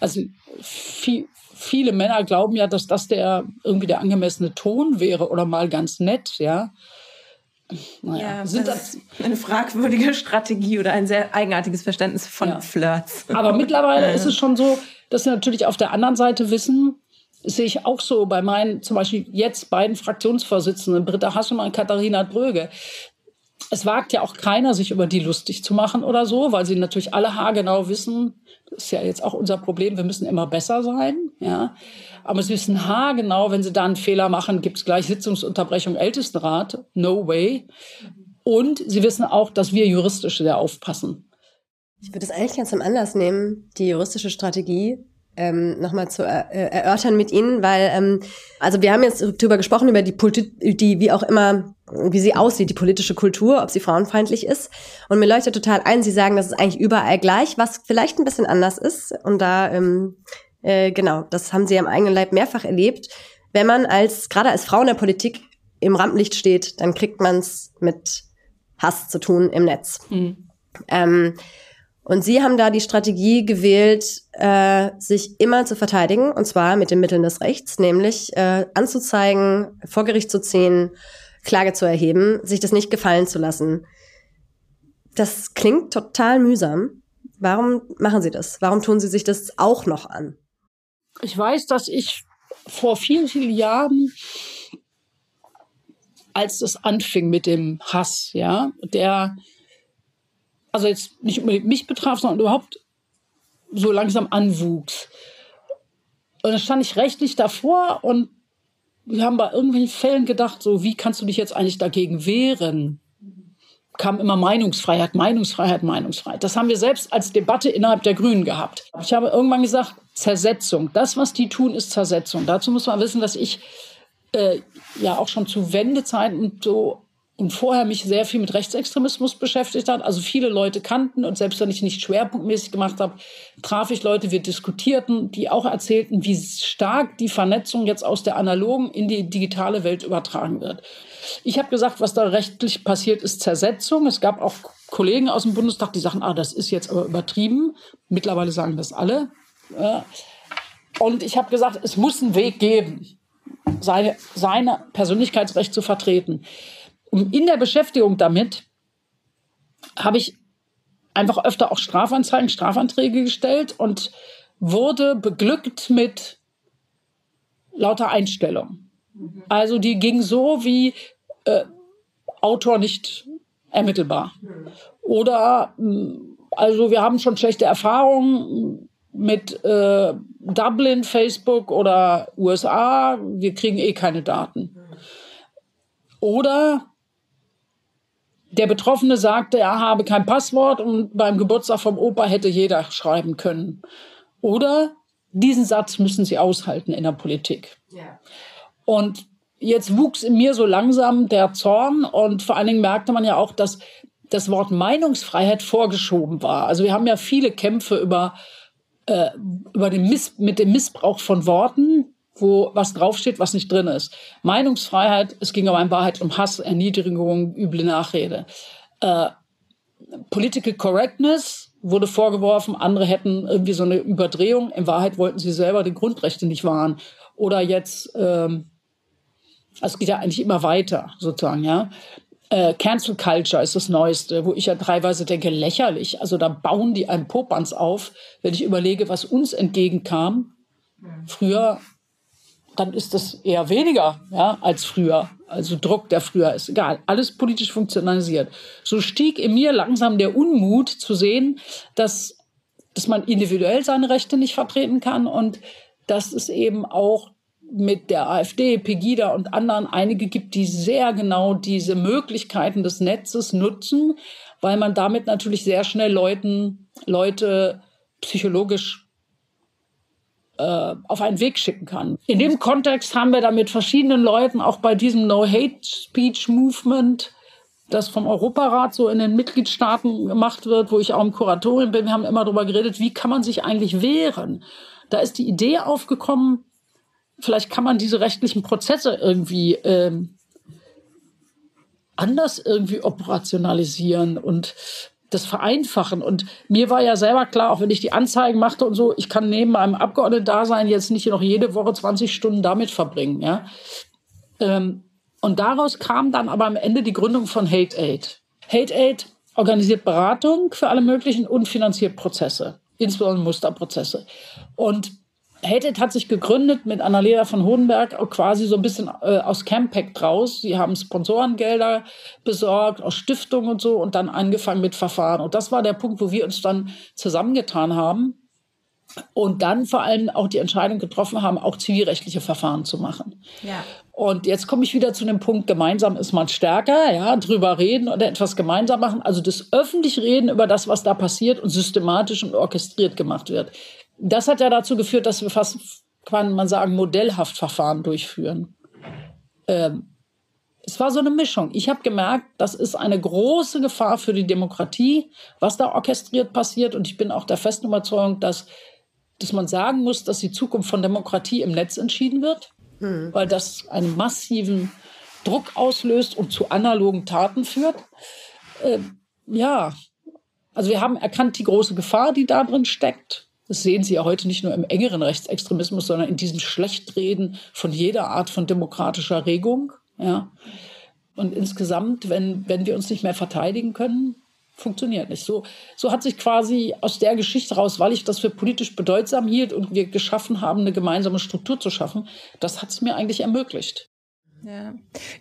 Also viel, viele Männer glauben ja, dass das der irgendwie der angemessene Ton wäre oder mal ganz nett, ja. Naja, ja, sind das, das eine fragwürdige Strategie oder ein sehr eigenartiges Verständnis von ja. Flirts. Aber mittlerweile ist [laughs] es schon so, dass sie natürlich auf der anderen Seite wissen, sehe ich auch so bei meinen, zum Beispiel jetzt beiden Fraktionsvorsitzenden, Britta Hasselmann und Katharina Bröge. Es wagt ja auch keiner, sich über die lustig zu machen oder so, weil sie natürlich alle haargenau wissen, das ist ja jetzt auch unser Problem, wir müssen immer besser sein, ja. Aber sie wissen haargenau, wenn sie da einen Fehler machen, gibt es gleich Sitzungsunterbrechung, Ältestenrat, no way. Und sie wissen auch, dass wir juristisch sehr aufpassen. Ich würde es eigentlich ganz zum Anlass nehmen, die juristische Strategie ähm, nochmal zu er äh, erörtern mit Ihnen, weil ähm, also wir haben jetzt darüber gesprochen über die Politik, die wie auch immer wie sie aussieht, die politische Kultur, ob sie frauenfeindlich ist. Und mir leuchtet total ein, Sie sagen, das ist eigentlich überall gleich, was vielleicht ein bisschen anders ist. Und da ähm, äh, genau, das haben Sie am eigenen Leib mehrfach erlebt. Wenn man als gerade als Frau in der Politik im Rampenlicht steht, dann kriegt man es mit Hass zu tun im Netz. Mhm. Ähm, und sie haben da die Strategie gewählt, äh, sich immer zu verteidigen, und zwar mit den Mitteln des Rechts, nämlich äh, anzuzeigen, vor Gericht zu ziehen, Klage zu erheben, sich das nicht gefallen zu lassen. Das klingt total mühsam. Warum machen Sie das? Warum tun Sie sich das auch noch an? Ich weiß, dass ich vor vielen, vielen Jahren als es anfing mit dem Hass, ja, der also jetzt nicht unbedingt mich betraf, sondern überhaupt so langsam anwuchs. Und dann stand ich rechtlich davor und wir haben bei irgendwelchen Fällen gedacht, so wie kannst du dich jetzt eigentlich dagegen wehren? Kam immer Meinungsfreiheit, Meinungsfreiheit, Meinungsfreiheit. Das haben wir selbst als Debatte innerhalb der Grünen gehabt. Ich habe irgendwann gesagt, Zersetzung. Das, was die tun, ist Zersetzung. Dazu muss man wissen, dass ich äh, ja auch schon zu Wendezeiten so und vorher mich sehr viel mit Rechtsextremismus beschäftigt hat, also viele Leute kannten und selbst wenn ich nicht schwerpunktmäßig gemacht habe, traf ich Leute, wir diskutierten, die auch erzählten, wie stark die Vernetzung jetzt aus der analogen in die digitale Welt übertragen wird. Ich habe gesagt, was da rechtlich passiert, ist Zersetzung. Es gab auch Kollegen aus dem Bundestag, die sagen, ah, das ist jetzt aber übertrieben. Mittlerweile sagen das alle. Und ich habe gesagt, es muss einen Weg geben, seine, seine Persönlichkeitsrecht zu vertreten. Und in der Beschäftigung damit habe ich einfach öfter auch Strafanzeigen, Strafanträge gestellt und wurde beglückt mit lauter Einstellung. Also die ging so wie äh, Autor nicht ermittelbar. Oder mm, also wir haben schon schlechte Erfahrungen mit äh, Dublin, Facebook oder USA. Wir kriegen eh keine Daten. Oder der Betroffene sagte, er habe kein Passwort und beim Geburtstag vom Opa hätte jeder schreiben können. Oder diesen Satz müssen Sie aushalten in der Politik. Ja. Und jetzt wuchs in mir so langsam der Zorn und vor allen Dingen merkte man ja auch, dass das Wort Meinungsfreiheit vorgeschoben war. Also wir haben ja viele Kämpfe über, äh, über den Miss mit dem Missbrauch von Worten wo was draufsteht, was nicht drin ist. Meinungsfreiheit, es ging aber in Wahrheit um Hass, Erniedrigung, üble Nachrede. Äh, Political Correctness wurde vorgeworfen, andere hätten irgendwie so eine Überdrehung. In Wahrheit wollten sie selber die Grundrechte nicht wahren. Oder jetzt, ähm, es geht ja eigentlich immer weiter, sozusagen, ja. Äh, Cancel Culture ist das Neueste, wo ich ja teilweise denke, lächerlich. Also da bauen die einen Popanz auf, wenn ich überlege, was uns entgegenkam. Früher dann ist das eher weniger ja, als früher. Also Druck, der früher ist. Egal, alles politisch funktionalisiert. So stieg in mir langsam der Unmut zu sehen, dass, dass man individuell seine Rechte nicht vertreten kann und dass es eben auch mit der AfD, Pegida und anderen einige gibt, die sehr genau diese Möglichkeiten des Netzes nutzen, weil man damit natürlich sehr schnell Leuten, Leute psychologisch äh, auf einen Weg schicken kann. In dem Kontext haben wir da mit verschiedenen Leuten auch bei diesem No-Hate-Speech-Movement, das vom Europarat so in den Mitgliedstaaten gemacht wird, wo ich auch im Kuratorium bin, wir haben immer darüber geredet, wie kann man sich eigentlich wehren? Da ist die Idee aufgekommen, vielleicht kann man diese rechtlichen Prozesse irgendwie ähm, anders irgendwie operationalisieren und das Vereinfachen. Und mir war ja selber klar, auch wenn ich die Anzeigen machte und so, ich kann neben meinem Abgeordneten-Dasein jetzt nicht noch jede Woche 20 Stunden damit verbringen. Ja? Ähm, und daraus kam dann aber am Ende die Gründung von Hate Aid. Hate Aid organisiert Beratung für alle möglichen und finanziert Prozesse, insbesondere Musterprozesse. Und Hated hat sich gegründet mit Annalena von Hohenberg quasi so ein bisschen äh, aus Campact draus. Sie haben Sponsorengelder besorgt aus Stiftungen und so und dann angefangen mit Verfahren. Und das war der Punkt, wo wir uns dann zusammengetan haben und dann vor allem auch die Entscheidung getroffen haben, auch zivilrechtliche Verfahren zu machen. Ja. Und jetzt komme ich wieder zu dem Punkt, gemeinsam ist man stärker, ja, drüber reden oder etwas gemeinsam machen. Also das öffentlich Reden über das, was da passiert und systematisch und orchestriert gemacht wird das hat ja dazu geführt, dass wir fast, kann man sagen, modellhaft Verfahren durchführen. Ähm, es war so eine Mischung. Ich habe gemerkt, das ist eine große Gefahr für die Demokratie, was da orchestriert passiert. Und ich bin auch der festen Überzeugung, dass, dass man sagen muss, dass die Zukunft von Demokratie im Netz entschieden wird, mhm. weil das einen massiven Druck auslöst und zu analogen Taten führt. Ähm, ja, also wir haben erkannt die große Gefahr, die da drin steckt. Das sehen Sie ja heute nicht nur im engeren Rechtsextremismus, sondern in diesem Schlechtreden von jeder Art von demokratischer Regung. Ja. Und insgesamt, wenn, wenn wir uns nicht mehr verteidigen können, funktioniert nicht. So, so hat sich quasi aus der Geschichte raus, weil ich das für politisch bedeutsam hielt und wir geschaffen haben, eine gemeinsame Struktur zu schaffen, das hat es mir eigentlich ermöglicht. Ja.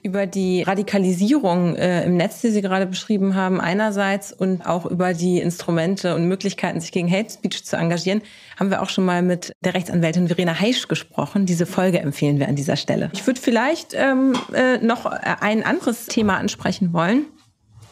Über die Radikalisierung äh, im Netz, die Sie gerade beschrieben haben, einerseits und auch über die Instrumente und Möglichkeiten, sich gegen Hate Speech zu engagieren, haben wir auch schon mal mit der Rechtsanwältin Verena Heisch gesprochen. Diese Folge empfehlen wir an dieser Stelle. Ich würde vielleicht ähm, äh, noch ein anderes Thema ansprechen wollen äh,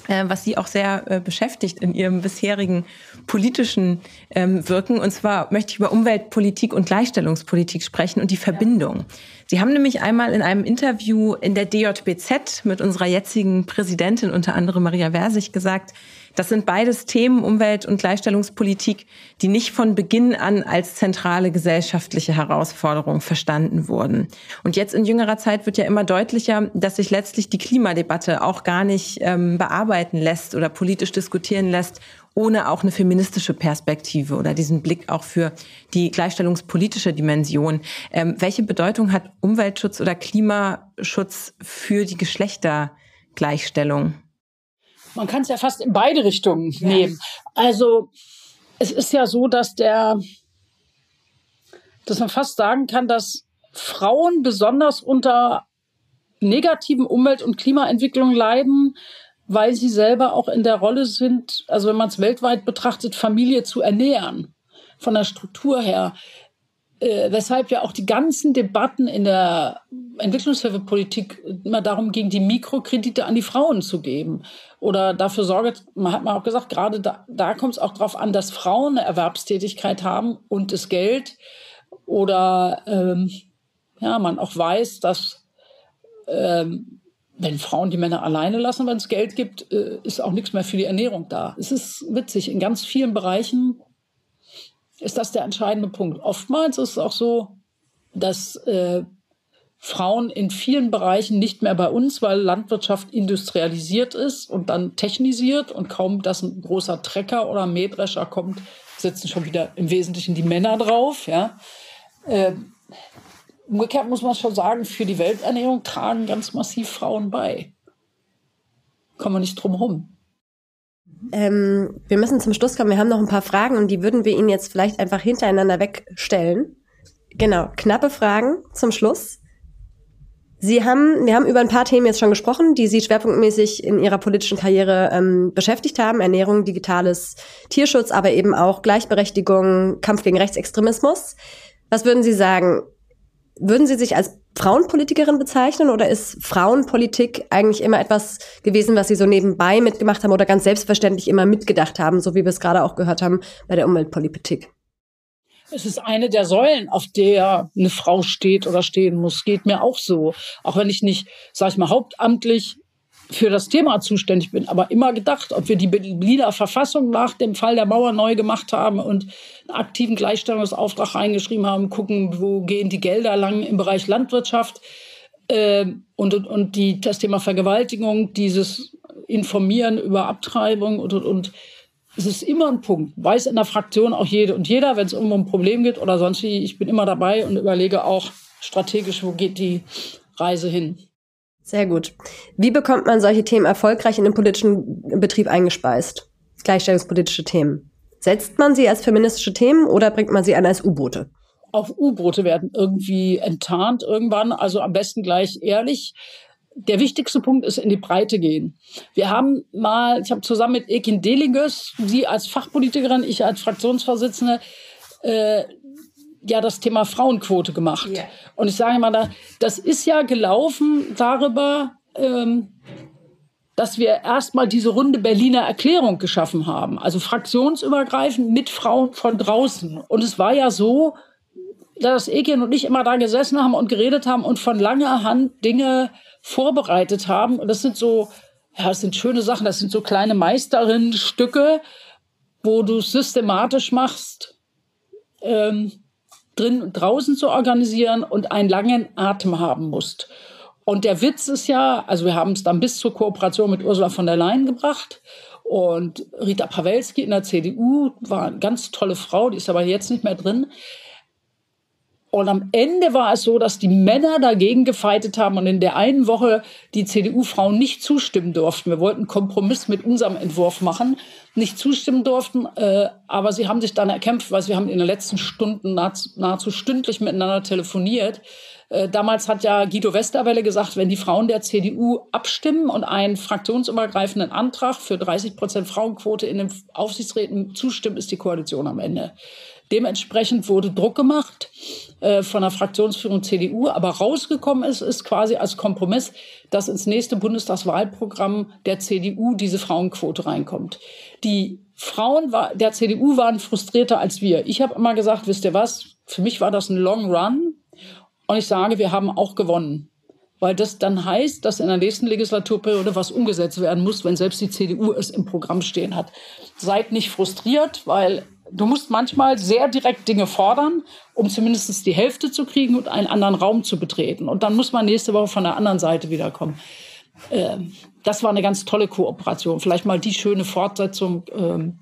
was Sie auch sehr äh, beschäftigt in Ihrem bisherigen politischen ähm, Wirken. Und zwar möchte ich über Umweltpolitik und Gleichstellungspolitik sprechen und die Verbindung. Sie haben nämlich einmal in einem Interview in der DJBZ mit unserer jetzigen Präsidentin, unter anderem Maria Versich, gesagt, das sind beides Themen, Umwelt- und Gleichstellungspolitik, die nicht von Beginn an als zentrale gesellschaftliche Herausforderung verstanden wurden. Und jetzt in jüngerer Zeit wird ja immer deutlicher, dass sich letztlich die Klimadebatte auch gar nicht ähm, bearbeiten lässt oder politisch diskutieren lässt, ohne auch eine feministische Perspektive oder diesen Blick auch für die gleichstellungspolitische Dimension. Ähm, welche Bedeutung hat Umweltschutz oder Klimaschutz für die Geschlechtergleichstellung? Man kann es ja fast in beide Richtungen ja. nehmen. Also es ist ja so, dass der, dass man fast sagen kann, dass Frauen besonders unter negativen Umwelt- und Klimaentwicklungen leiden, weil sie selber auch in der Rolle sind, also wenn man es weltweit betrachtet, Familie zu ernähren, von der Struktur her äh, weshalb ja auch die ganzen Debatten in der Entwicklungshilfepolitik immer darum ging, die Mikrokredite an die Frauen zu geben. Oder dafür Sorge, man hat mal auch gesagt, gerade da, da kommt es auch darauf an, dass Frauen eine Erwerbstätigkeit haben und das Geld. Oder ähm, ja, man auch weiß, dass ähm, wenn Frauen die Männer alleine lassen, wenn es Geld gibt, äh, ist auch nichts mehr für die Ernährung da. Es ist witzig, in ganz vielen Bereichen ist das der entscheidende Punkt. Oftmals ist es auch so, dass äh, Frauen in vielen Bereichen nicht mehr bei uns, weil Landwirtschaft industrialisiert ist und dann technisiert und kaum, dass ein großer Trecker oder Mähdrescher kommt, sitzen schon wieder im Wesentlichen die Männer drauf. Ja. Äh, umgekehrt muss man schon sagen, für die Welternährung tragen ganz massiv Frauen bei. Kommen wir nicht drum herum. Ähm, wir müssen zum Schluss kommen. Wir haben noch ein paar Fragen und die würden wir Ihnen jetzt vielleicht einfach hintereinander wegstellen. Genau, knappe Fragen zum Schluss. Sie haben, wir haben über ein paar Themen jetzt schon gesprochen, die Sie schwerpunktmäßig in Ihrer politischen Karriere ähm, beschäftigt haben. Ernährung, digitales Tierschutz, aber eben auch Gleichberechtigung, Kampf gegen Rechtsextremismus. Was würden Sie sagen? Würden Sie sich als Frauenpolitikerin bezeichnen oder ist Frauenpolitik eigentlich immer etwas gewesen, was Sie so nebenbei mitgemacht haben oder ganz selbstverständlich immer mitgedacht haben, so wie wir es gerade auch gehört haben bei der Umweltpolitik? Es ist eine der Säulen, auf der eine Frau steht oder stehen muss. Geht mir auch so. Auch wenn ich nicht, sag ich mal, hauptamtlich für das Thema zuständig bin, aber immer gedacht, ob wir die Berliner Verfassung nach dem Fall der Mauer neu gemacht haben und einen aktiven Gleichstellungsauftrag reingeschrieben haben, gucken, wo gehen die Gelder lang im Bereich Landwirtschaft äh, und, und, und die, das Thema Vergewaltigung, dieses Informieren über Abtreibung und, und, und es ist immer ein Punkt. Weiß in der Fraktion auch jede und jeder, wenn es irgendwo ein Problem gibt oder sonst wie, ich bin immer dabei und überlege auch strategisch, wo geht die Reise hin. Sehr gut. Wie bekommt man solche Themen erfolgreich in den politischen Betrieb eingespeist? Gleichstellungspolitische Themen. Setzt man sie als feministische Themen oder bringt man sie an als U-Boote? Auch U-Boote werden irgendwie enttarnt irgendwann, also am besten gleich ehrlich. Der wichtigste Punkt ist in die Breite gehen. Wir haben mal, ich habe zusammen mit Ekin Deliges, sie als Fachpolitikerin, ich als Fraktionsvorsitzende, äh, ja das Thema Frauenquote gemacht. Yeah. Und ich sage mal, das ist ja gelaufen darüber, ähm, dass wir erstmal diese runde Berliner Erklärung geschaffen haben, also fraktionsübergreifend mit Frauen von draußen. Und es war ja so, dass Ekin und ich immer da gesessen haben und geredet haben und von langer Hand Dinge vorbereitet haben. Und das sind so, ja, das sind schöne Sachen, das sind so kleine Meisterinnenstücke, wo du systematisch machst. Ähm, drin und draußen zu organisieren und einen langen Atem haben musst. Und der Witz ist ja, also wir haben es dann bis zur Kooperation mit Ursula von der Leyen gebracht. Und Rita Pawelski in der CDU war eine ganz tolle Frau, die ist aber jetzt nicht mehr drin. Und am Ende war es so, dass die Männer dagegen gefeitet haben und in der einen Woche die CDU-Frauen nicht zustimmen durften. Wir wollten Kompromiss mit unserem Entwurf machen, nicht zustimmen durften, äh, aber sie haben sich dann erkämpft, weil wir haben in den letzten Stunden nahezu, stündlich miteinander telefoniert. Äh, damals hat ja Guido Westerwelle gesagt, wenn die Frauen der CDU abstimmen und einen fraktionsübergreifenden Antrag für 30 Prozent Frauenquote in den Aufsichtsräten zustimmen, ist die Koalition am Ende. Dementsprechend wurde Druck gemacht von der Fraktionsführung CDU, aber rausgekommen ist, ist quasi als Kompromiss, dass ins nächste Bundestagswahlprogramm der CDU diese Frauenquote reinkommt. Die Frauen der CDU waren frustrierter als wir. Ich habe immer gesagt, wisst ihr was, für mich war das ein Long Run und ich sage, wir haben auch gewonnen weil das dann heißt, dass in der nächsten Legislaturperiode was umgesetzt werden muss, wenn selbst die CDU es im Programm stehen hat. Seid nicht frustriert, weil du musst manchmal sehr direkt Dinge fordern, um zumindest die Hälfte zu kriegen und einen anderen Raum zu betreten. Und dann muss man nächste Woche von der anderen Seite wiederkommen. Ähm, das war eine ganz tolle Kooperation. Vielleicht mal die schöne Fortsetzung ähm,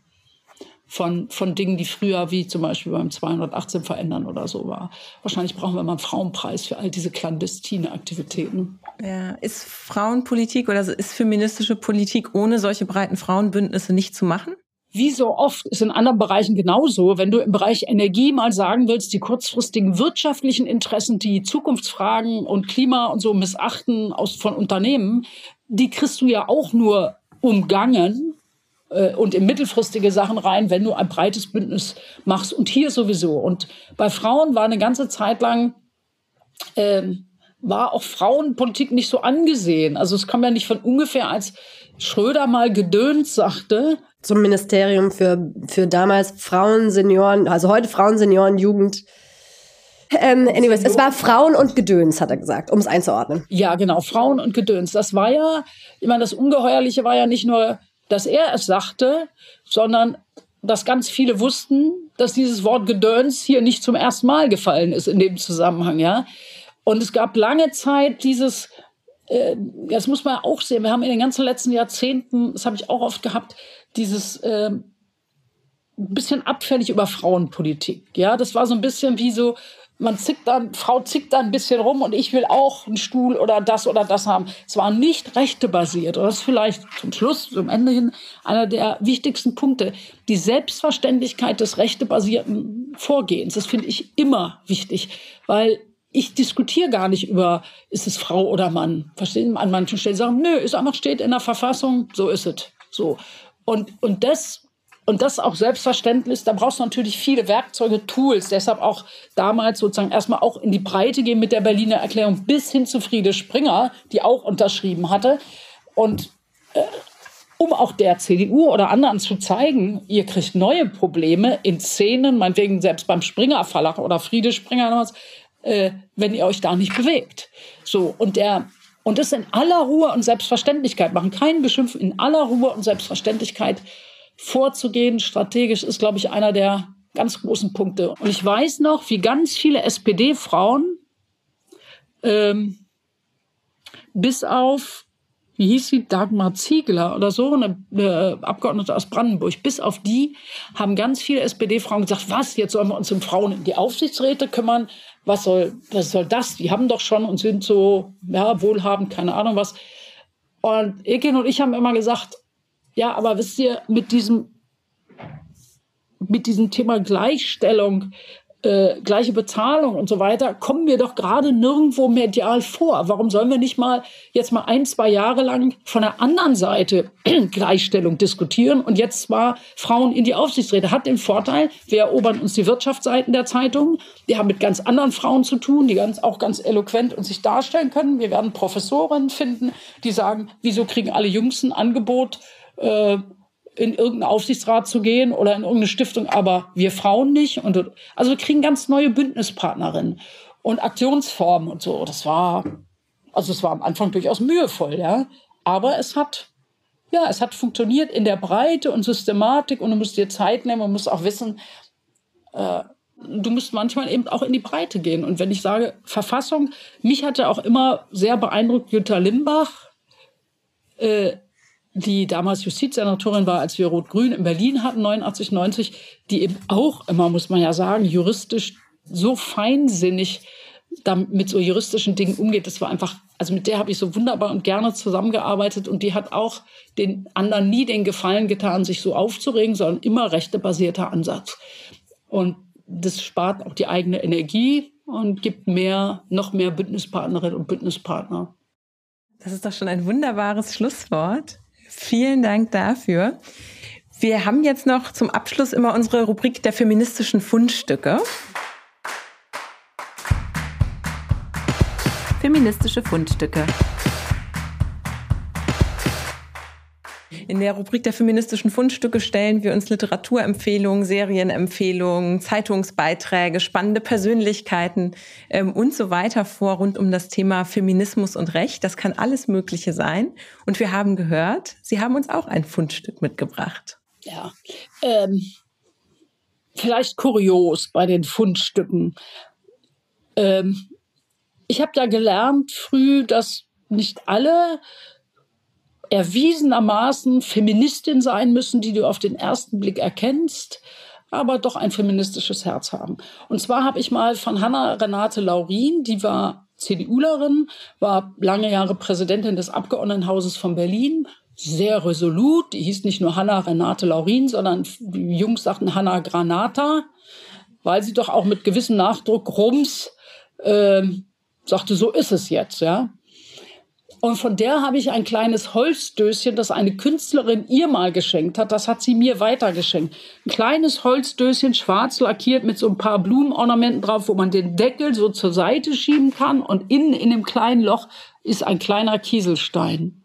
von, von Dingen, die früher wie zum Beispiel beim 218 verändern oder so war. Wahrscheinlich brauchen wir mal einen Frauenpreis für all diese clandestine Aktivitäten. Ja, ist Frauenpolitik oder ist feministische Politik ohne solche breiten Frauenbündnisse nicht zu machen? Wie so oft ist in anderen Bereichen genauso. Wenn du im Bereich Energie mal sagen willst, die kurzfristigen wirtschaftlichen Interessen, die Zukunftsfragen und Klima und so missachten aus, von Unternehmen, die kriegst du ja auch nur umgangen äh, und in mittelfristige Sachen rein, wenn du ein breites Bündnis machst. Und hier sowieso. Und bei Frauen war eine ganze Zeit lang, äh, war auch Frauenpolitik nicht so angesehen. Also es kam ja nicht von ungefähr, als Schröder mal gedönt sagte, zum Ministerium für, für damals Frauen, Senioren, also heute Frauen, Senioren, Jugend. Ähm, anyways, es war Frauen und Gedöns, hat er gesagt, um es einzuordnen. Ja, genau, Frauen und Gedöns. Das war ja, ich meine, das Ungeheuerliche war ja nicht nur, dass er es sagte, sondern dass ganz viele wussten, dass dieses Wort Gedöns hier nicht zum ersten Mal gefallen ist in dem Zusammenhang, ja. Und es gab lange Zeit dieses, äh, das muss man auch sehen, wir haben in den ganzen letzten Jahrzehnten, das habe ich auch oft gehabt, dieses äh, bisschen abfällig über Frauenpolitik. Ja, das war so ein bisschen wie so, man zickt dann, Frau zickt da ein bisschen rum und ich will auch einen Stuhl oder das oder das haben. Es war nicht rechtebasiert. Und das ist vielleicht zum Schluss, zum Ende hin, einer der wichtigsten Punkte. Die Selbstverständlichkeit des rechtebasierten Vorgehens. Das finde ich immer wichtig, weil ich diskutiere gar nicht über, ist es Frau oder Mann. Verstehen? An manchen Stellen sagen, nö, ist einfach steht in der Verfassung, so ist es. So. Und, und das und das auch selbstverständlich, da brauchst du natürlich viele Werkzeuge, Tools. Deshalb auch damals sozusagen erstmal auch in die Breite gehen mit der Berliner Erklärung bis hin zu Friede Springer, die auch unterschrieben hatte. Und äh, um auch der CDU oder anderen zu zeigen, ihr kriegt neue Probleme in Szenen, meinetwegen selbst beim Springer Verlag oder Friede Springer, äh, wenn ihr euch da nicht bewegt. So, und der und das in aller Ruhe und Selbstverständlichkeit machen. Kein Beschimpfen, in aller Ruhe und Selbstverständlichkeit vorzugehen. Strategisch ist, glaube ich, einer der ganz großen Punkte. Und ich weiß noch, wie ganz viele SPD-Frauen ähm, bis auf, wie hieß sie, Dagmar Ziegler oder so, eine, eine Abgeordnete aus Brandenburg, bis auf die haben ganz viele SPD-Frauen gesagt, was, jetzt sollen wir uns um Frauen in die Aufsichtsräte kümmern, was soll, was soll das? Die haben doch schon und sind so, ja, wohlhabend, keine Ahnung was. Und Ekin und ich haben immer gesagt, ja, aber wisst ihr, mit diesem, mit diesem Thema Gleichstellung, äh, gleiche Bezahlung und so weiter, kommen wir doch gerade nirgendwo medial vor. Warum sollen wir nicht mal jetzt mal ein, zwei Jahre lang von der anderen Seite [clears throat] Gleichstellung diskutieren und jetzt zwar Frauen in die Aufsichtsräte? Hat den Vorteil, wir erobern uns die Wirtschaftsseiten der Zeitungen, die haben mit ganz anderen Frauen zu tun, die ganz, auch ganz eloquent und sich darstellen können. Wir werden Professoren finden, die sagen, wieso kriegen alle Jungs ein Angebot, äh, in irgendeinen Aufsichtsrat zu gehen oder in irgendeine Stiftung, aber wir Frauen nicht. Und, also wir kriegen ganz neue Bündnispartnerinnen und Aktionsformen und so. Das war, also es war am Anfang durchaus mühevoll, ja. Aber es hat, ja, es hat funktioniert in der Breite und Systematik und du musst dir Zeit nehmen und musst auch wissen, äh, du musst manchmal eben auch in die Breite gehen. Und wenn ich sage Verfassung, mich hatte auch immer sehr beeindruckt Jutta Limbach, äh, die damals Justizsenatorin war, als wir Rot-Grün in Berlin hatten, 89, 90, die eben auch immer, muss man ja sagen, juristisch so feinsinnig mit so juristischen Dingen umgeht. Das war einfach, also mit der habe ich so wunderbar und gerne zusammengearbeitet und die hat auch den anderen nie den Gefallen getan, sich so aufzuregen, sondern immer rechtebasierter Ansatz. Und das spart auch die eigene Energie und gibt mehr, noch mehr Bündnispartnerinnen und Bündnispartner. Das ist doch schon ein wunderbares Schlusswort. Vielen Dank dafür. Wir haben jetzt noch zum Abschluss immer unsere Rubrik der feministischen Fundstücke. Feministische Fundstücke. In der Rubrik der feministischen Fundstücke stellen wir uns Literaturempfehlungen, Serienempfehlungen, Zeitungsbeiträge, spannende Persönlichkeiten ähm, und so weiter vor rund um das Thema Feminismus und Recht. Das kann alles Mögliche sein. Und wir haben gehört, Sie haben uns auch ein Fundstück mitgebracht. Ja, ähm, vielleicht kurios bei den Fundstücken. Ähm, ich habe da gelernt früh, dass nicht alle erwiesenermaßen Feministin sein müssen, die du auf den ersten Blick erkennst, aber doch ein feministisches Herz haben. Und zwar habe ich mal von Hanna Renate Laurin, die war CDUlerin, war lange Jahre Präsidentin des Abgeordnetenhauses von Berlin, sehr resolut. Die hieß nicht nur Hanna Renate Laurin, sondern die Jungs sagten Hanna Granata, weil sie doch auch mit gewissem Nachdruck Rums äh, sagte, so ist es jetzt, ja. Und von der habe ich ein kleines Holzdöschen, das eine Künstlerin ihr mal geschenkt hat. Das hat sie mir weitergeschenkt. Ein kleines Holzdöschen, schwarz lackiert mit so ein paar Blumenornamenten drauf, wo man den Deckel so zur Seite schieben kann. Und innen in dem kleinen Loch ist ein kleiner Kieselstein.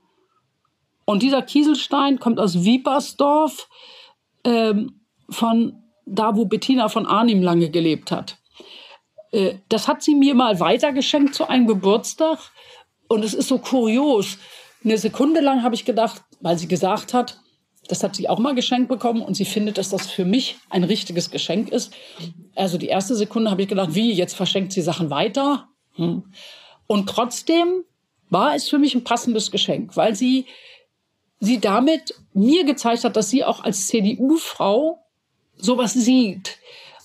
Und dieser Kieselstein kommt aus Wiepersdorf, ähm, von da, wo Bettina von Arnim lange gelebt hat. Äh, das hat sie mir mal weitergeschenkt zu einem Geburtstag. Und es ist so kurios. Eine Sekunde lang habe ich gedacht, weil sie gesagt hat, das hat sie auch mal geschenkt bekommen und sie findet, dass das für mich ein richtiges Geschenk ist. Also die erste Sekunde habe ich gedacht, wie, jetzt verschenkt sie Sachen weiter? Hm. Und trotzdem war es für mich ein passendes Geschenk, weil sie, sie damit mir gezeigt hat, dass sie auch als CDU-Frau sowas sieht.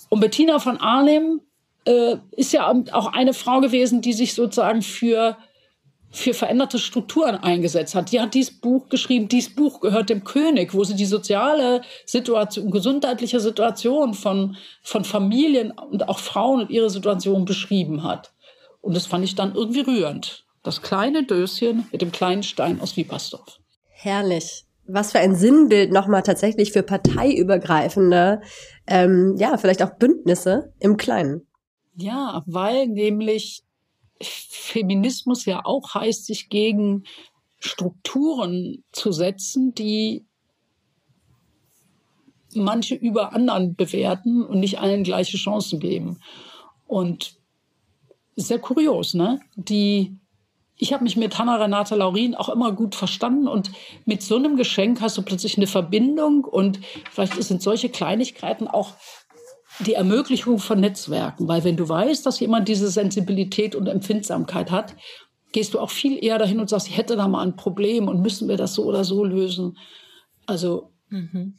Und Bettina von Arnim äh, ist ja auch eine Frau gewesen, die sich sozusagen für für veränderte Strukturen eingesetzt hat. Die hat dieses Buch geschrieben, dieses Buch gehört dem König, wo sie die soziale Situation, gesundheitliche Situation von, von Familien und auch Frauen und ihre Situation beschrieben hat. Und das fand ich dann irgendwie rührend. Das kleine Döschen mit dem kleinen Stein aus Wiepersdorf. Herrlich. Was für ein Sinnbild nochmal tatsächlich für parteiübergreifende, ähm, ja, vielleicht auch Bündnisse im Kleinen. Ja, weil nämlich Feminismus ja auch heißt, sich gegen Strukturen zu setzen, die manche über anderen bewerten und nicht allen gleiche Chancen geben. Und sehr kurios, ne? Die, ich habe mich mit Hanna Renate Laurin auch immer gut verstanden und mit so einem Geschenk hast du plötzlich eine Verbindung und vielleicht sind solche Kleinigkeiten auch die Ermöglichung von Netzwerken, weil wenn du weißt, dass jemand diese Sensibilität und Empfindsamkeit hat, gehst du auch viel eher dahin und sagst, ich hätte da mal ein Problem und müssen wir das so oder so lösen. Also. Mhm.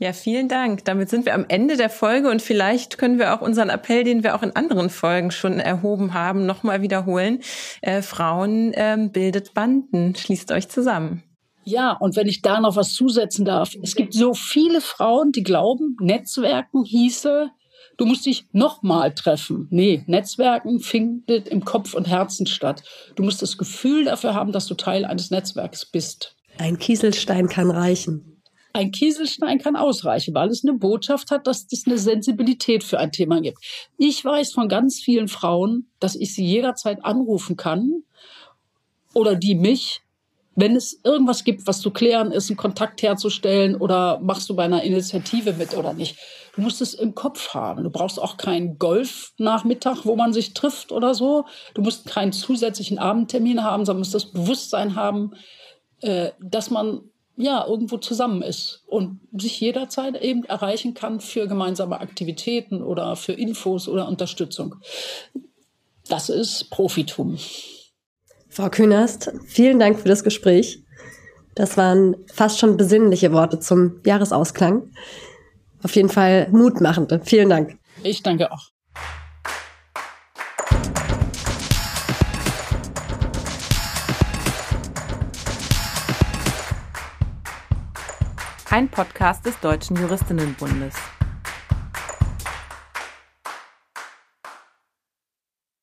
Ja, vielen Dank. Damit sind wir am Ende der Folge und vielleicht können wir auch unseren Appell, den wir auch in anderen Folgen schon erhoben haben, nochmal wiederholen. Äh, Frauen ähm, bildet Banden, schließt euch zusammen. Ja, und wenn ich da noch was zusetzen darf, es gibt so viele Frauen, die glauben, Netzwerken hieße, du musst dich nochmal treffen. Nee, Netzwerken findet im Kopf und Herzen statt. Du musst das Gefühl dafür haben, dass du Teil eines Netzwerks bist. Ein Kieselstein kann reichen. Ein Kieselstein kann ausreichen, weil es eine Botschaft hat, dass es eine Sensibilität für ein Thema gibt. Ich weiß von ganz vielen Frauen, dass ich sie jederzeit anrufen kann oder die mich, wenn es irgendwas gibt, was zu klären ist, einen Kontakt herzustellen oder machst du bei einer Initiative mit oder nicht. Du musst es im Kopf haben. Du brauchst auch keinen Golfnachmittag, wo man sich trifft oder so. Du musst keinen zusätzlichen Abendtermin haben, sondern musst das Bewusstsein haben, äh, dass man ja irgendwo zusammen ist und sich jederzeit eben erreichen kann für gemeinsame Aktivitäten oder für Infos oder Unterstützung. Das ist Profitum. Frau Künast, vielen Dank für das Gespräch. Das waren fast schon besinnliche Worte zum Jahresausklang auf jeden Fall mutmachende. Vielen Dank. Ich danke auch. Ein Podcast des Deutschen Juristinnenbundes.